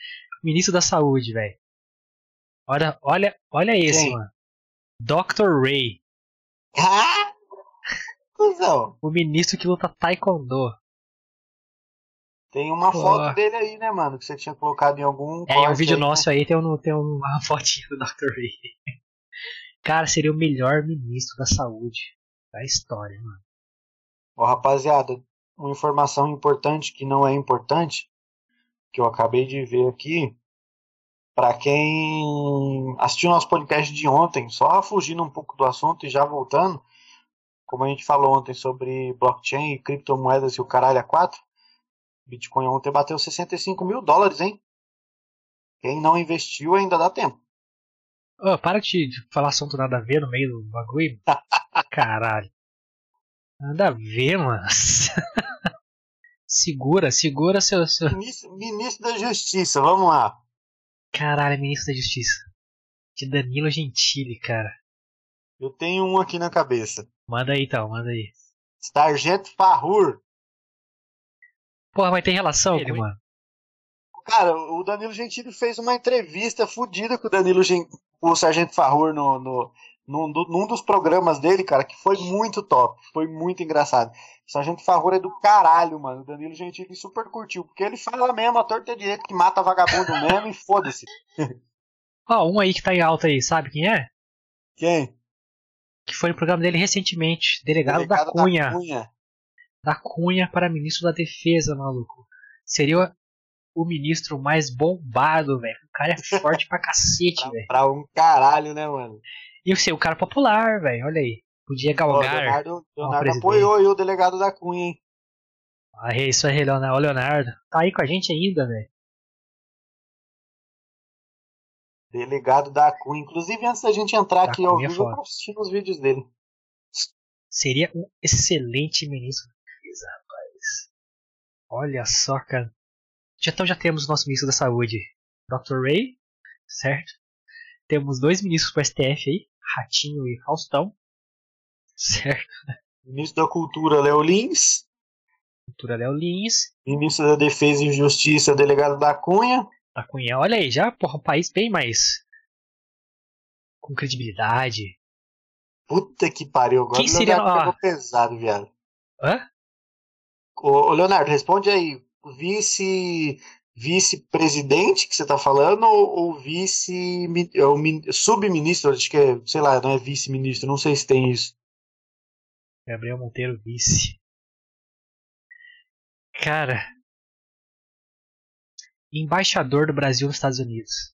S1: Ministro da Saúde, velho. Olha, olha, olha esse, Quem? mano. Dr. Ray.
S2: Ah!
S1: o ministro que luta Taekwondo.
S2: Tem uma Pô. foto dele aí, né, mano? Que você tinha colocado em algum.
S1: É, um vídeo aí, nosso né? aí tem, um, tem uma [laughs] fotinha do Dr. Ray. Cara, seria o melhor ministro da saúde da história, mano.
S2: Ó, rapaziada, uma informação importante que não é importante, que eu acabei de ver aqui. Para quem assistiu nosso podcast de ontem, só fugindo um pouco do assunto e já voltando, como a gente falou ontem sobre blockchain e criptomoedas e o caralho a 4, Bitcoin ontem bateu 65 mil dólares, hein? Quem não investiu ainda dá tempo.
S1: Oh, para de falar assunto nada a ver no meio do bagulho. [laughs] Caralho. Nada a ver, mano. segura, segura seu. seu...
S2: Ministro, ministro, da Justiça, vamos lá.
S1: Caralho, ministro da Justiça. De Danilo Gentili, cara.
S2: Eu tenho um aqui na cabeça.
S1: Manda aí então, manda aí.
S2: Sargento Farrur.
S1: Porra, mas tem relação ele, mano?
S2: Cara, o Danilo Gentili fez uma entrevista fodida com o Danilo Gen... o Sargento Farrur no, no, num, num, dos programas dele, cara, que foi muito top, foi muito engraçado. Sargento Farroura é do caralho, mano. O Danilo Gentili super curtiu, porque ele fala mesmo a torta direito que mata vagabundo mesmo e foda-se. [laughs]
S1: Ó, oh, um aí que tá em alta aí, sabe quem é?
S2: Quem?
S1: Que foi no programa dele recentemente, delegado, delegado da, Cunha. da Cunha. Da Cunha para ministro da Defesa, maluco. Seria o ministro mais bombado, velho. O cara é [laughs] forte pra cacete, velho.
S2: Pra um caralho, né, mano?
S1: E o seu cara popular, velho. Olha aí. Podia galgar.
S2: O Leonardo, Leonardo apoiou aí o delegado da Cunha, hein?
S1: Ah, é isso aí, Leonardo. Ô, Leonardo. Tá aí com a gente ainda, velho.
S2: Delegado da Cunha. Inclusive, antes da gente entrar da aqui ao é vivo, eu assistindo os vídeos dele.
S1: Seria um excelente ministro da rapaz. Olha só, cara. Então já temos o nosso ministro da saúde, Dr. Ray, certo? Temos dois ministros do STF aí, Ratinho e Faustão, certo?
S2: Ministro da Cultura, Léo Lins.
S1: Cultura, Léo Lins.
S2: Ministro da Defesa e Justiça, delegado da Cunha.
S1: Da Cunha, olha aí, já, porra, um país bem mais com credibilidade.
S2: Puta que pariu, agora
S1: Quem seria...
S2: o pegou pesado, viado.
S1: Hã?
S2: Ô, Leonardo, responde aí. Vice vice-presidente que você está falando ou, ou vice ou, subministro acho que é, sei lá não é vice-ministro não sei se tem isso.
S1: Gabriel Monteiro vice. Cara embaixador do Brasil nos Estados Unidos.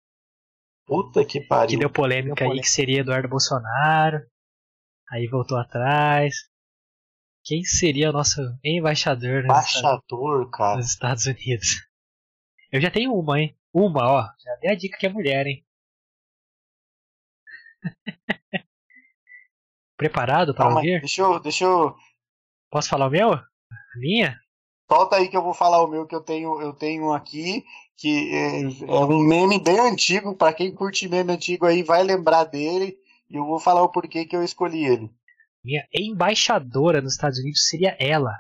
S2: Puta que pariu
S1: que deu polêmica, deu polêmica. aí que seria Eduardo Bolsonaro. Aí voltou atrás quem seria o nosso embaixador,
S2: embaixador
S1: nos,
S2: cara.
S1: nos Estados Unidos? [laughs] Eu já tenho uma, hein? Uma, ó. Já dei a dica que é mulher, hein? [laughs] Preparado para ouvir?
S2: Deixa eu, deixa eu.
S1: Posso falar o meu? A minha?
S2: Solta aí que eu vou falar o meu que eu tenho, eu tenho aqui, que é, é um meme bem antigo, para quem curte meme antigo aí vai lembrar dele, e eu vou falar o porquê que eu escolhi ele.
S1: Minha embaixadora nos Estados Unidos seria ela,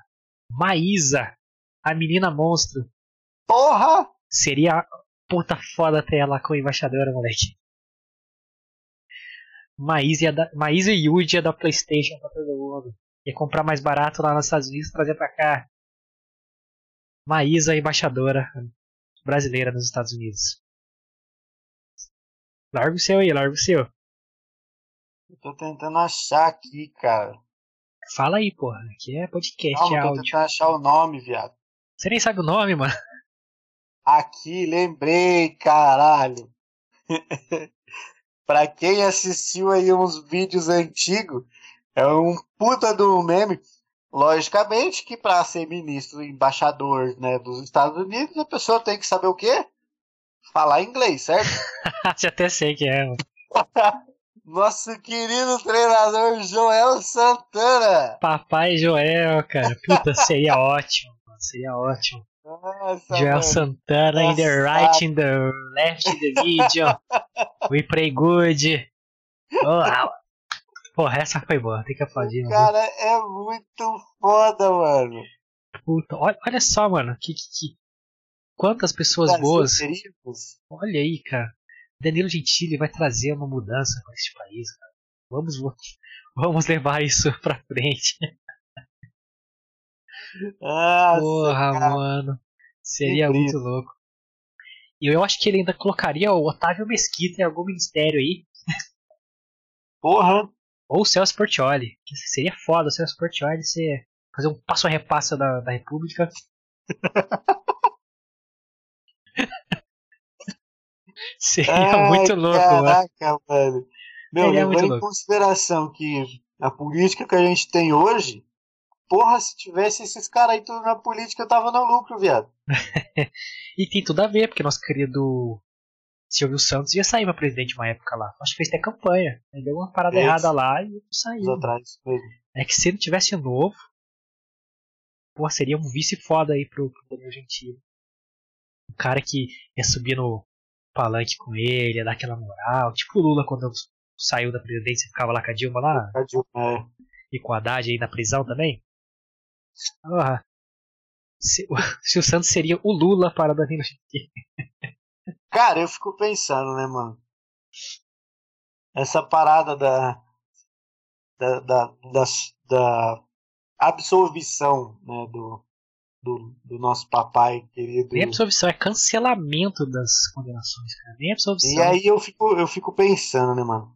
S1: Maísa, a menina monstro.
S2: Porra!
S1: Seria puta foda ter ela como embaixadora, moleque. Maísa, da, Maísa e Yuji ia da Playstation pra todo mundo. Ia comprar mais barato lá nos Estados Unidos e trazer pra cá. Maísa, embaixadora brasileira nos Estados Unidos. Larga o seu aí, larga o seu.
S2: Eu tô tentando achar aqui, cara.
S1: Fala aí, porra. Aqui é podcast,
S2: Calma,
S1: é
S2: áudio. tô tentando achar o nome, viado.
S1: Você nem sabe o nome, mano.
S2: Aqui, lembrei, caralho. [laughs] pra quem assistiu aí uns vídeos antigos, é um puta do meme. Logicamente que para ser ministro, embaixador né, dos Estados Unidos, a pessoa tem que saber o quê? Falar inglês, certo? [laughs]
S1: Já até sei que é, mano. [laughs]
S2: Nosso querido treinador Joel Santana.
S1: Papai Joel, cara. Puta, seria ótimo. Seria ótimo. Nossa, Joel mano. Santana Nossa. in the right, in the left in the video. We pray good. Oh, Porra, essa foi boa, tem que aplaudir.
S2: Cara, é muito foda, mano.
S1: Puta, olha, olha só, mano. Que, que, que... Quantas pessoas cara, boas. Olha aí, cara. Danilo Gentili vai trazer uma mudança para este país. Cara. Vamos, [laughs] vamos levar isso [laughs] para frente. Nossa, Porra, cara. mano. Seria muito louco. E eu acho que ele ainda colocaria o Otávio Mesquita em algum ministério aí.
S2: Porra!
S1: Ou o Celso Portioli. Que seria foda o Celso Portioli ser, fazer um passo a repasso da, da República. [laughs] Seria Ai, muito louco,
S2: caraca, mano. Meu, levando em consideração que a política que a gente tem hoje, porra, se tivesse esses caras aí tudo na política, eu tava no lucro, viado. [laughs]
S1: e tem tudo a ver, porque nosso querido Silvio Santos ia sair pra presidente uma época lá. Acho que fez até campanha. Ele deu uma parada errada lá e saiu.
S2: Atrás,
S1: é que se ele tivesse novo, porra, seria um vice foda aí pro, pro Daniel Gentili. Um cara que ia subir no, palanque com ele, ia dar aquela moral. Tipo o Lula quando saiu da presidência ficava lá com a Dilma lá.
S2: A Dilma, é.
S1: E com a Haddad aí na prisão também. Ah, se, [laughs] se, o Santos seria o Lula para Danilo Gentili.
S2: Cara, eu fico pensando, né, mano? Essa parada da, da, da, da, da absolvição né, do, do, do, nosso papai querido.
S1: Nem absolvição, é cancelamento das condenações, cara. Nem absolvição.
S2: E aí eu fico, eu fico pensando, né, mano?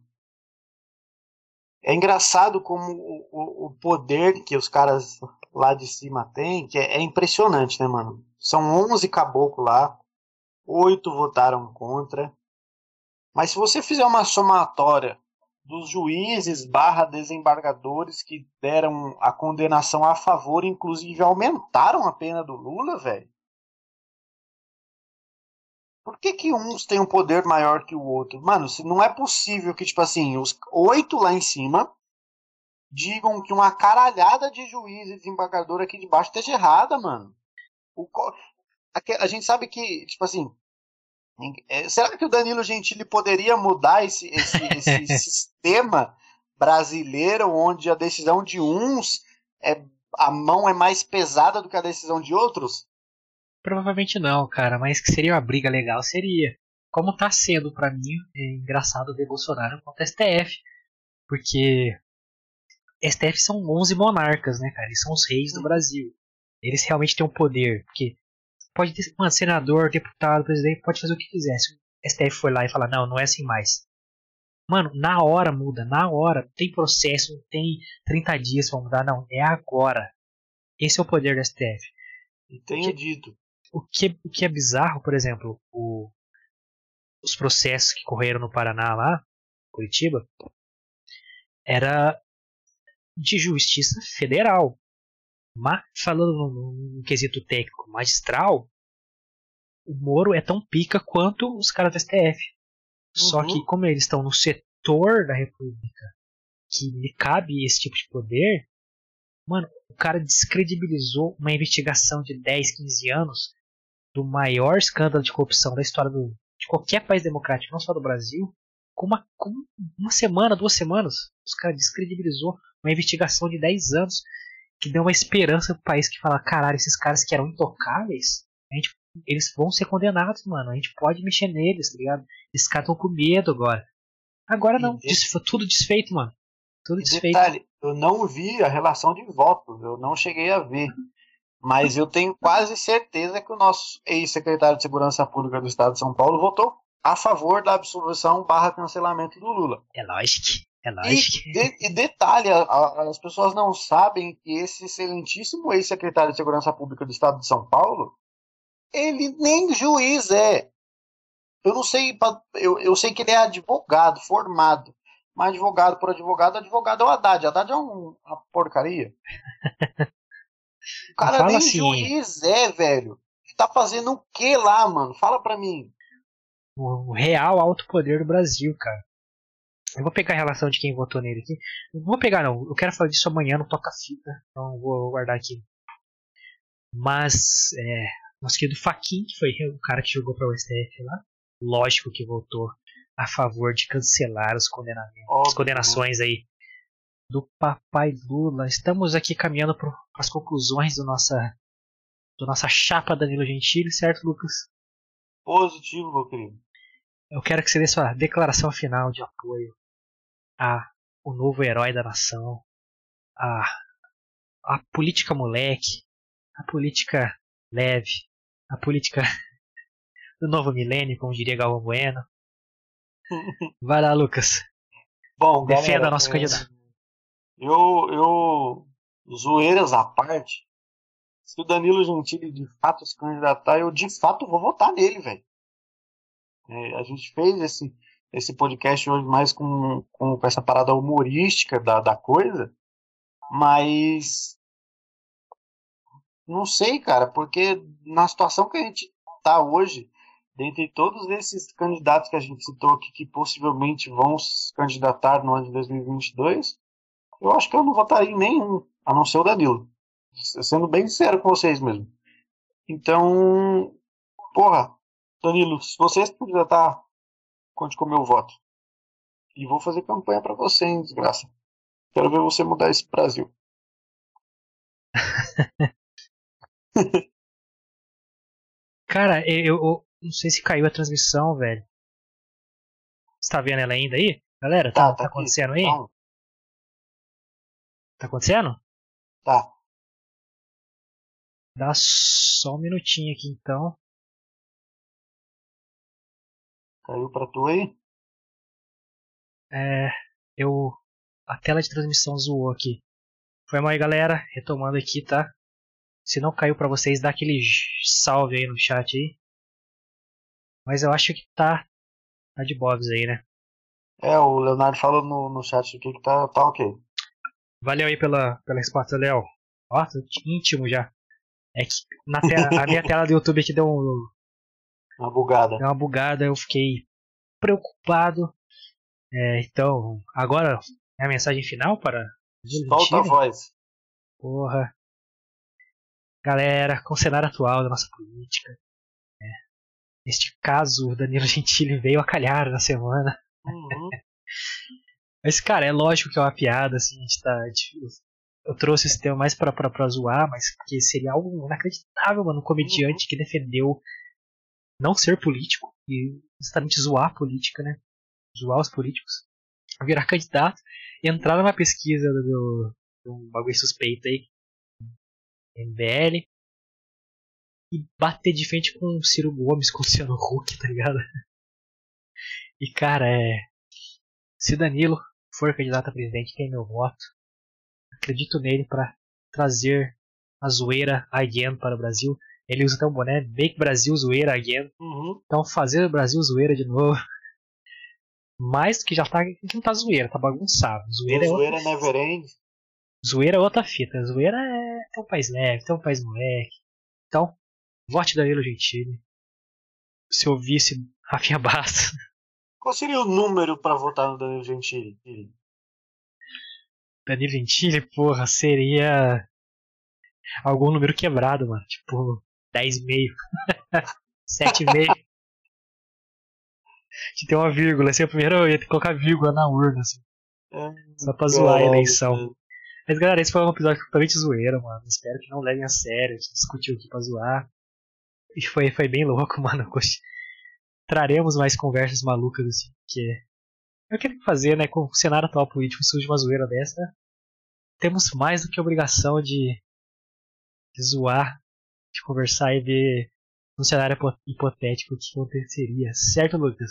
S2: É engraçado como o, o, o poder que os caras lá de cima têm, que é, é impressionante, né, mano? São 11 caboclos lá, oito votaram contra. Mas se você fizer uma somatória dos juízes barra desembargadores que deram a condenação a favor, inclusive aumentaram a pena do Lula, velho. Por que, que uns têm um poder maior que o outro? Mano, não é possível que, tipo assim, os oito lá em cima digam que uma caralhada de juízes e desembargador aqui de baixo esteja errada, mano. O, a, a gente sabe que, tipo assim, será que o Danilo Gentili poderia mudar esse, esse, [laughs] esse sistema brasileiro onde a decisão de uns é a mão é mais pesada do que a decisão de outros?
S1: Provavelmente não, cara, mas que seria uma briga legal, seria. Como tá sendo para mim, é engraçado ver Bolsonaro contra STF, porque STF são 11 monarcas, né, cara? Eles são os reis do Brasil. Eles realmente têm um poder, porque pode ter, mano, senador, deputado, presidente, pode fazer o que quiser. Se o STF for lá e falar, não, não é assim mais. Mano, na hora muda, na hora. Tem processo, não tem 30 dias pra mudar, não. É agora. Esse é o poder do STF.
S2: Tenho dito.
S1: O que, o que é bizarro, por exemplo, o, os processos que correram no Paraná lá, Curitiba, era de justiça federal. Mas, falando no, no quesito técnico magistral, o Moro é tão pica quanto os caras do STF. Uhum. Só que, como eles estão no setor da República que lhe cabe esse tipo de poder, mano, o cara descredibilizou uma investigação de 10, 15 anos do maior escândalo de corrupção da história do, de qualquer país democrático, não só do Brasil, com uma, com uma semana, duas semanas. Os caras descredibilizou uma investigação de 10 anos que deu uma esperança pro país que fala, caralho, esses caras que eram intocáveis, a gente, eles vão ser condenados, mano. A gente pode mexer neles, tá ligado? Esses caras estão com medo agora. Agora não, foi tudo desfeito, mano. Tudo desfeito.
S2: Detalhe, eu não vi a relação de votos, eu não cheguei a ver. Mas eu tenho quase certeza que o nosso ex-secretário de Segurança Pública do Estado de São Paulo votou a favor da absolvição barra cancelamento do Lula.
S1: É lógico. É.
S2: E, de, e detalhe, a, as pessoas não sabem que esse excelentíssimo ex-secretário de Segurança Pública do Estado de São Paulo, ele nem juiz é. Eu não sei, eu, eu sei que ele é advogado, formado. Mas advogado por advogado, advogado é o Haddad. Haddad é um, uma porcaria. O cara nem assim, juiz é, velho. Tá fazendo o que lá, mano? Fala pra mim.
S1: O real alto poder do Brasil, cara. Eu vou pegar a relação de quem votou nele aqui. Não vou pegar não, eu quero falar disso amanhã no Toca Fita, então vou guardar aqui. Mas, é, nosso querido Faquin, que foi o cara que jogou para o STF lá, lógico que votou a favor de cancelar os condenamentos, as condenações aí do papai Lula. Estamos aqui caminhando para as conclusões do nossa do nossa chapa Danilo Gentili, certo, Lucas?
S2: Positivo, meu querido.
S1: Eu quero que você dê sua declaração final de apoio a o novo herói da nação, a, a política moleque, a política leve, a política [laughs] do novo milênio, como diria Galvão Bueno. [laughs] Vai lá, Lucas.
S2: Bom,
S1: Defenda
S2: galera,
S1: nosso
S2: é,
S1: candidato.
S2: Eu, eu, zoeiras à parte, se o Danilo Gentili de fato se candidatar, eu de fato vou votar nele, velho. É, a gente fez esse, esse podcast hoje mais com, com, essa parada humorística da, da coisa, mas não sei, cara, porque na situação que a gente tá hoje, dentre todos esses candidatos que a gente citou aqui que possivelmente vão se candidatar no ano de 2022, eu acho que eu não votaria em nenhum, a não ser o Danilo. Sendo bem sincero com vocês mesmo. Então, porra, Danilo, se você se candidatar conte com o meu voto. E vou fazer campanha para você, hein, desgraça. Quero ver você mudar esse Brasil. [laughs]
S1: Cara, eu, eu, não sei se caiu a transmissão, velho. Você tá vendo ela ainda aí? Galera, tá, tá, tá acontecendo aí? Não. Tá acontecendo?
S2: Tá.
S1: Dá só um minutinho aqui então.
S2: Caiu pra tu aí?
S1: É. Eu. A tela de transmissão zoou aqui. Foi mal aí, galera. Retomando aqui, tá? Se não caiu pra vocês, dá aquele salve aí no chat aí. Mas eu acho que tá. Tá de bobs aí, né?
S2: É, o Leonardo falou no, no chat aqui que tá, tá ok.
S1: Valeu aí pela, pela resposta, Léo. Ó, tô íntimo já. É que na tela, a minha [laughs] tela do YouTube aqui deu um,
S2: uma bugada.
S1: Deu uma bugada, eu fiquei preocupado. É, então, agora é a mensagem final para.
S2: Solta a voz.
S1: Porra. Galera, com o cenário atual da nossa política. É, neste caso, o Danilo [laughs] Gentili veio a calhar na semana. Uhum. [laughs] Mas, cara, é lógico que é uma piada, assim, a gente tá. Eu trouxe esse tema mais pra, pra, pra zoar, mas que seria algo inacreditável, mano. Um comediante uhum. que defendeu não ser político e justamente zoar a política, né? Zoar os políticos. Virar candidato, entrar numa pesquisa do, do um bagulho suspeito aí, MBL, e bater de frente com o Ciro Gomes, [laughs] com o Luciano Huck, tá ligado? E cara, é. Se Danilo for candidato a presidente, tem meu voto. Acredito nele para trazer a zoeira again para o Brasil. Ele usa até um boné Make Brasil Zoeira again.
S2: Uhum.
S1: Então fazer o Brasil zoeira de novo. Mais do que já tá. Não tá zoeira, tá bagunçado. Zoeira, é,
S2: zoeira outra... never end.
S1: Zoeira é outra fita. Zoeira é ter um país leve, ter um país moleque. Então, vote Danilo Gentili. Se eu visse Rafinha Bastos. [laughs]
S2: Qual seria o número para votar no Danilo Gentili?
S1: Danilo Gentili, porra, seria algum número quebrado, mano. Tipo, 10,5. 7,5. [laughs] que tem uma vírgula. Assim, primeiro eu ia ter que colocar vírgula na urna, assim. É, só pra zoar a eleição. Mas galera, esse foi um episódio totalmente zoeiro, mano. Espero que não levem a sério. A gente discutiu aqui pra zoar. E foi, foi bem louco, [laughs] mano traremos mais conversas malucas assim, que eu quero fazer, né, com o cenário atual político surge uma zoeira dessa, temos mais do que obrigação de, de zoar, de conversar e ver um cenário hipotético o que aconteceria, certo, Lucas?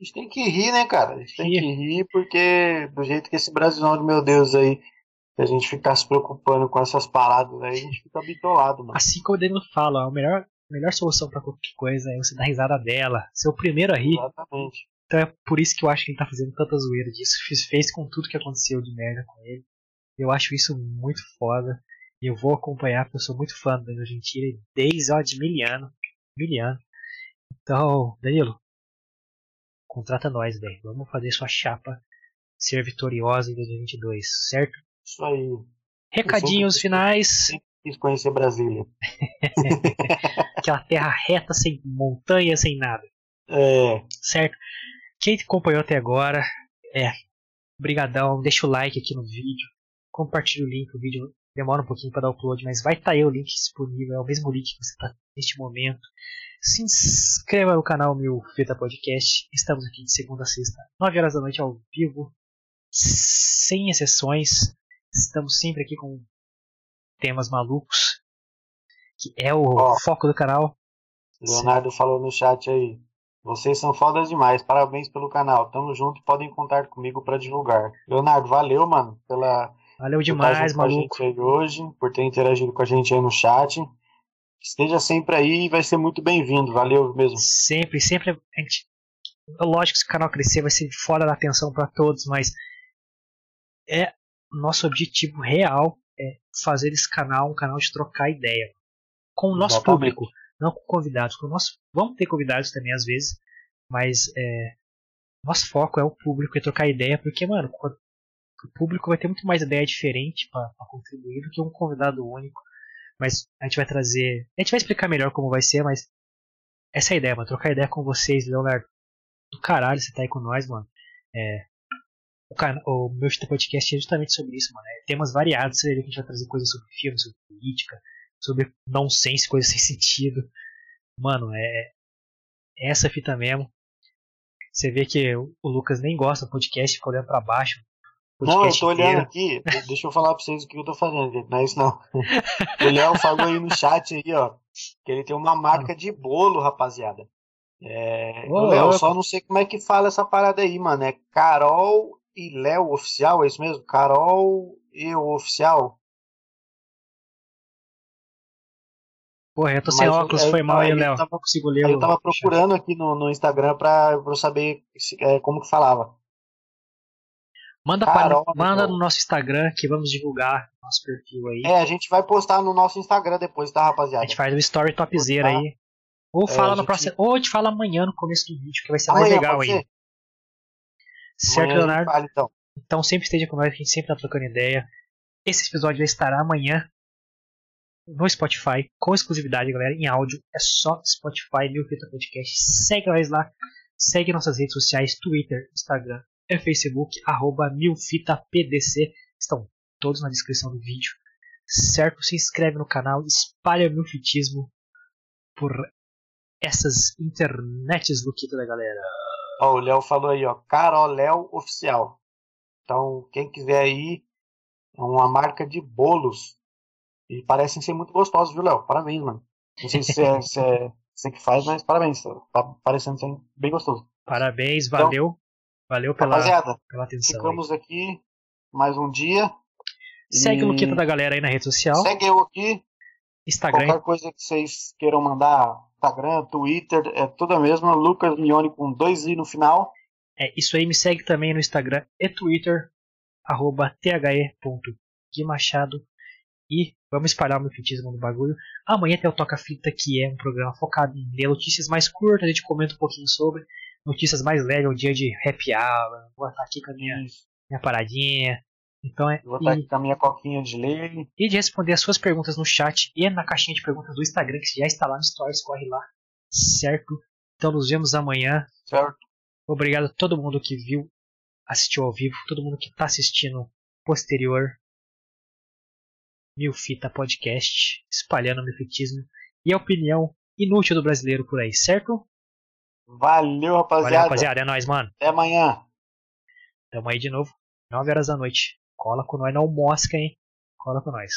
S2: A gente tem que rir, né, cara? A gente tem que rir porque do jeito que esse Brasilão de meu Deus aí, se a gente ficar se preocupando com essas paradas aí, a gente fica bitolado, mano.
S1: Assim como o Danilo fala, o melhor a melhor solução para qualquer coisa é você dar risada dela, ser o primeiro a rir.
S2: Exatamente.
S1: Então é por isso que eu acho que ele tá fazendo tanta zoeira disso. Fez, fez com tudo que aconteceu de merda com ele. Eu acho isso muito foda. E eu vou acompanhar porque eu sou muito fã do Danilo Gentili desde ó, de miliano. Miliano. Então, Danilo, contrata nós, velho. Vamos fazer sua chapa ser vitoriosa em 2022, certo?
S2: Isso aí.
S1: Recadinhos finais [laughs]
S2: quis conhecer Brasília. [laughs]
S1: Aquela terra reta, sem montanha, sem nada.
S2: É.
S1: Certo? Quem acompanhou até agora, é. Brigadão, deixa o like aqui no vídeo. Compartilha o link, o vídeo demora um pouquinho para dar o upload, mas vai estar tá aí o link disponível, é o mesmo link que você está neste momento. Se inscreva no canal Meu Feta Podcast. Estamos aqui de segunda a sexta, 9 horas da noite ao vivo, sem exceções. Estamos sempre aqui com temas malucos, que é o Ó, foco do canal.
S2: Leonardo Sim. falou no chat aí. Vocês são fodas demais, parabéns pelo canal. Tamo junto e podem contar comigo para divulgar. Leonardo, valeu, mano, pela.
S1: Valeu demais, maluco.
S2: Com a gente hoje, por ter interagido com a gente aí no chat. Esteja sempre aí e vai ser muito bem-vindo. Valeu mesmo.
S1: Sempre, sempre. A gente, lógico que se o canal crescer vai ser fora da atenção para todos, mas é nosso objetivo real é fazer esse canal um canal de trocar ideia com o nosso Exatamente. público, não com convidados. Com o nosso, vamos ter convidados também às vezes, mas é, nosso foco é o público e trocar ideia, porque, mano, o público vai ter muito mais ideia diferente para contribuir do que um convidado único. Mas a gente vai trazer. A gente vai explicar melhor como vai ser, mas essa é a ideia, mano. Trocar ideia com vocês, Leonardo. Do caralho, você tá aí com nós, mano. É, o, can... o meu podcast é justamente sobre isso, mano. É temas variados, você vê que a gente vai trazer coisas sobre filme, sobre política, sobre nonsense, coisas sem sentido. Mano, é, é essa fita mesmo. Você vê que o Lucas nem gosta do podcast, fica olhando pra baixo.
S2: Não, eu tô olhando aqui, deixa eu falar pra vocês o que eu tô fazendo, não é isso não. O Léo falou aí no chat aí, ó, que ele tem uma marca de bolo, rapaziada. É, Ô, Léo, só não sei como é que fala essa parada aí, mano. É Carol e Léo Oficial, é isso mesmo? Carol e o Oficial?
S1: Porra, eu tô sem Mas, óculos, foi mal aí, Léo.
S2: Consigo ler. Eu tava procurando aqui no, no Instagram pra, pra eu saber se, é, como que falava.
S1: Manda, para, manda no nosso Instagram que vamos divulgar nosso perfil aí.
S2: É, a gente vai postar no nosso Instagram depois, tá, rapaziada?
S1: A gente faz o story topzera aí. Ou é, fala no gente... próximo. Ou a gente fala amanhã no começo do vídeo, que vai ser amanhã, mais legal aí. Certo, amanhã Leonardo? Fala, então. então sempre esteja conosco, a gente sempre tá trocando ideia. Esse episódio já estará amanhã no Spotify, com exclusividade, galera, em áudio. É só Spotify, Mil Fita Podcast. Segue nós lá. Segue nossas redes sociais, Twitter, Instagram e Facebook, arroba milfitapdc. Estão todos na descrição do vídeo. Certo? Se inscreve no canal, espalha milfitismo por essas internets Luquita da galera.
S2: Ó, o Léo falou aí, ó, Caroléu Oficial. Então, quem quiser aí, é uma marca de bolos e parecem ser muito gostosos, viu, Léo? Parabéns, mano. Não sei se é, [laughs] se é você que faz, mas parabéns. Tá parecendo ser bem gostoso.
S1: Parabéns, então, valeu. pela, pela atenção.
S2: Ficamos aí. aqui mais um dia.
S1: Segue e... o Luquita da galera aí na rede social.
S2: Segue eu aqui.
S1: Instagram.
S2: Qualquer coisa que vocês queiram mandar, Instagram, Twitter, é tudo a mesma. Lucas Mione com dois i no final.
S1: É, isso aí me segue também no Instagram e Twitter, arroba the.guimachado e vamos espalhar o mifitismo no bagulho. Amanhã tem o Toca Fita, que é um programa focado em ler notícias mais curtas, a gente comenta um pouquinho sobre notícias mais leves, um dia de happy hour, vou estar aqui com a minha, minha paradinha. Então é,
S2: vou estar aqui com a minha coquinha de leite.
S1: E de responder as suas perguntas no chat e na caixinha de perguntas do Instagram, que já está lá no Stories, corre lá, certo? Então nos vemos amanhã.
S2: Certo.
S1: Obrigado a todo mundo que viu, assistiu ao vivo, todo mundo que está assistindo posterior. Mil Fita Podcast, espalhando o mifitismo e a opinião inútil do brasileiro por aí, certo?
S2: Valeu, rapaziada. Valeu,
S1: rapaziada. É nóis, mano.
S2: Até amanhã.
S1: Tamo aí de novo, 9 horas da noite. Cola com nós, não mosca, hein? Cola com nós.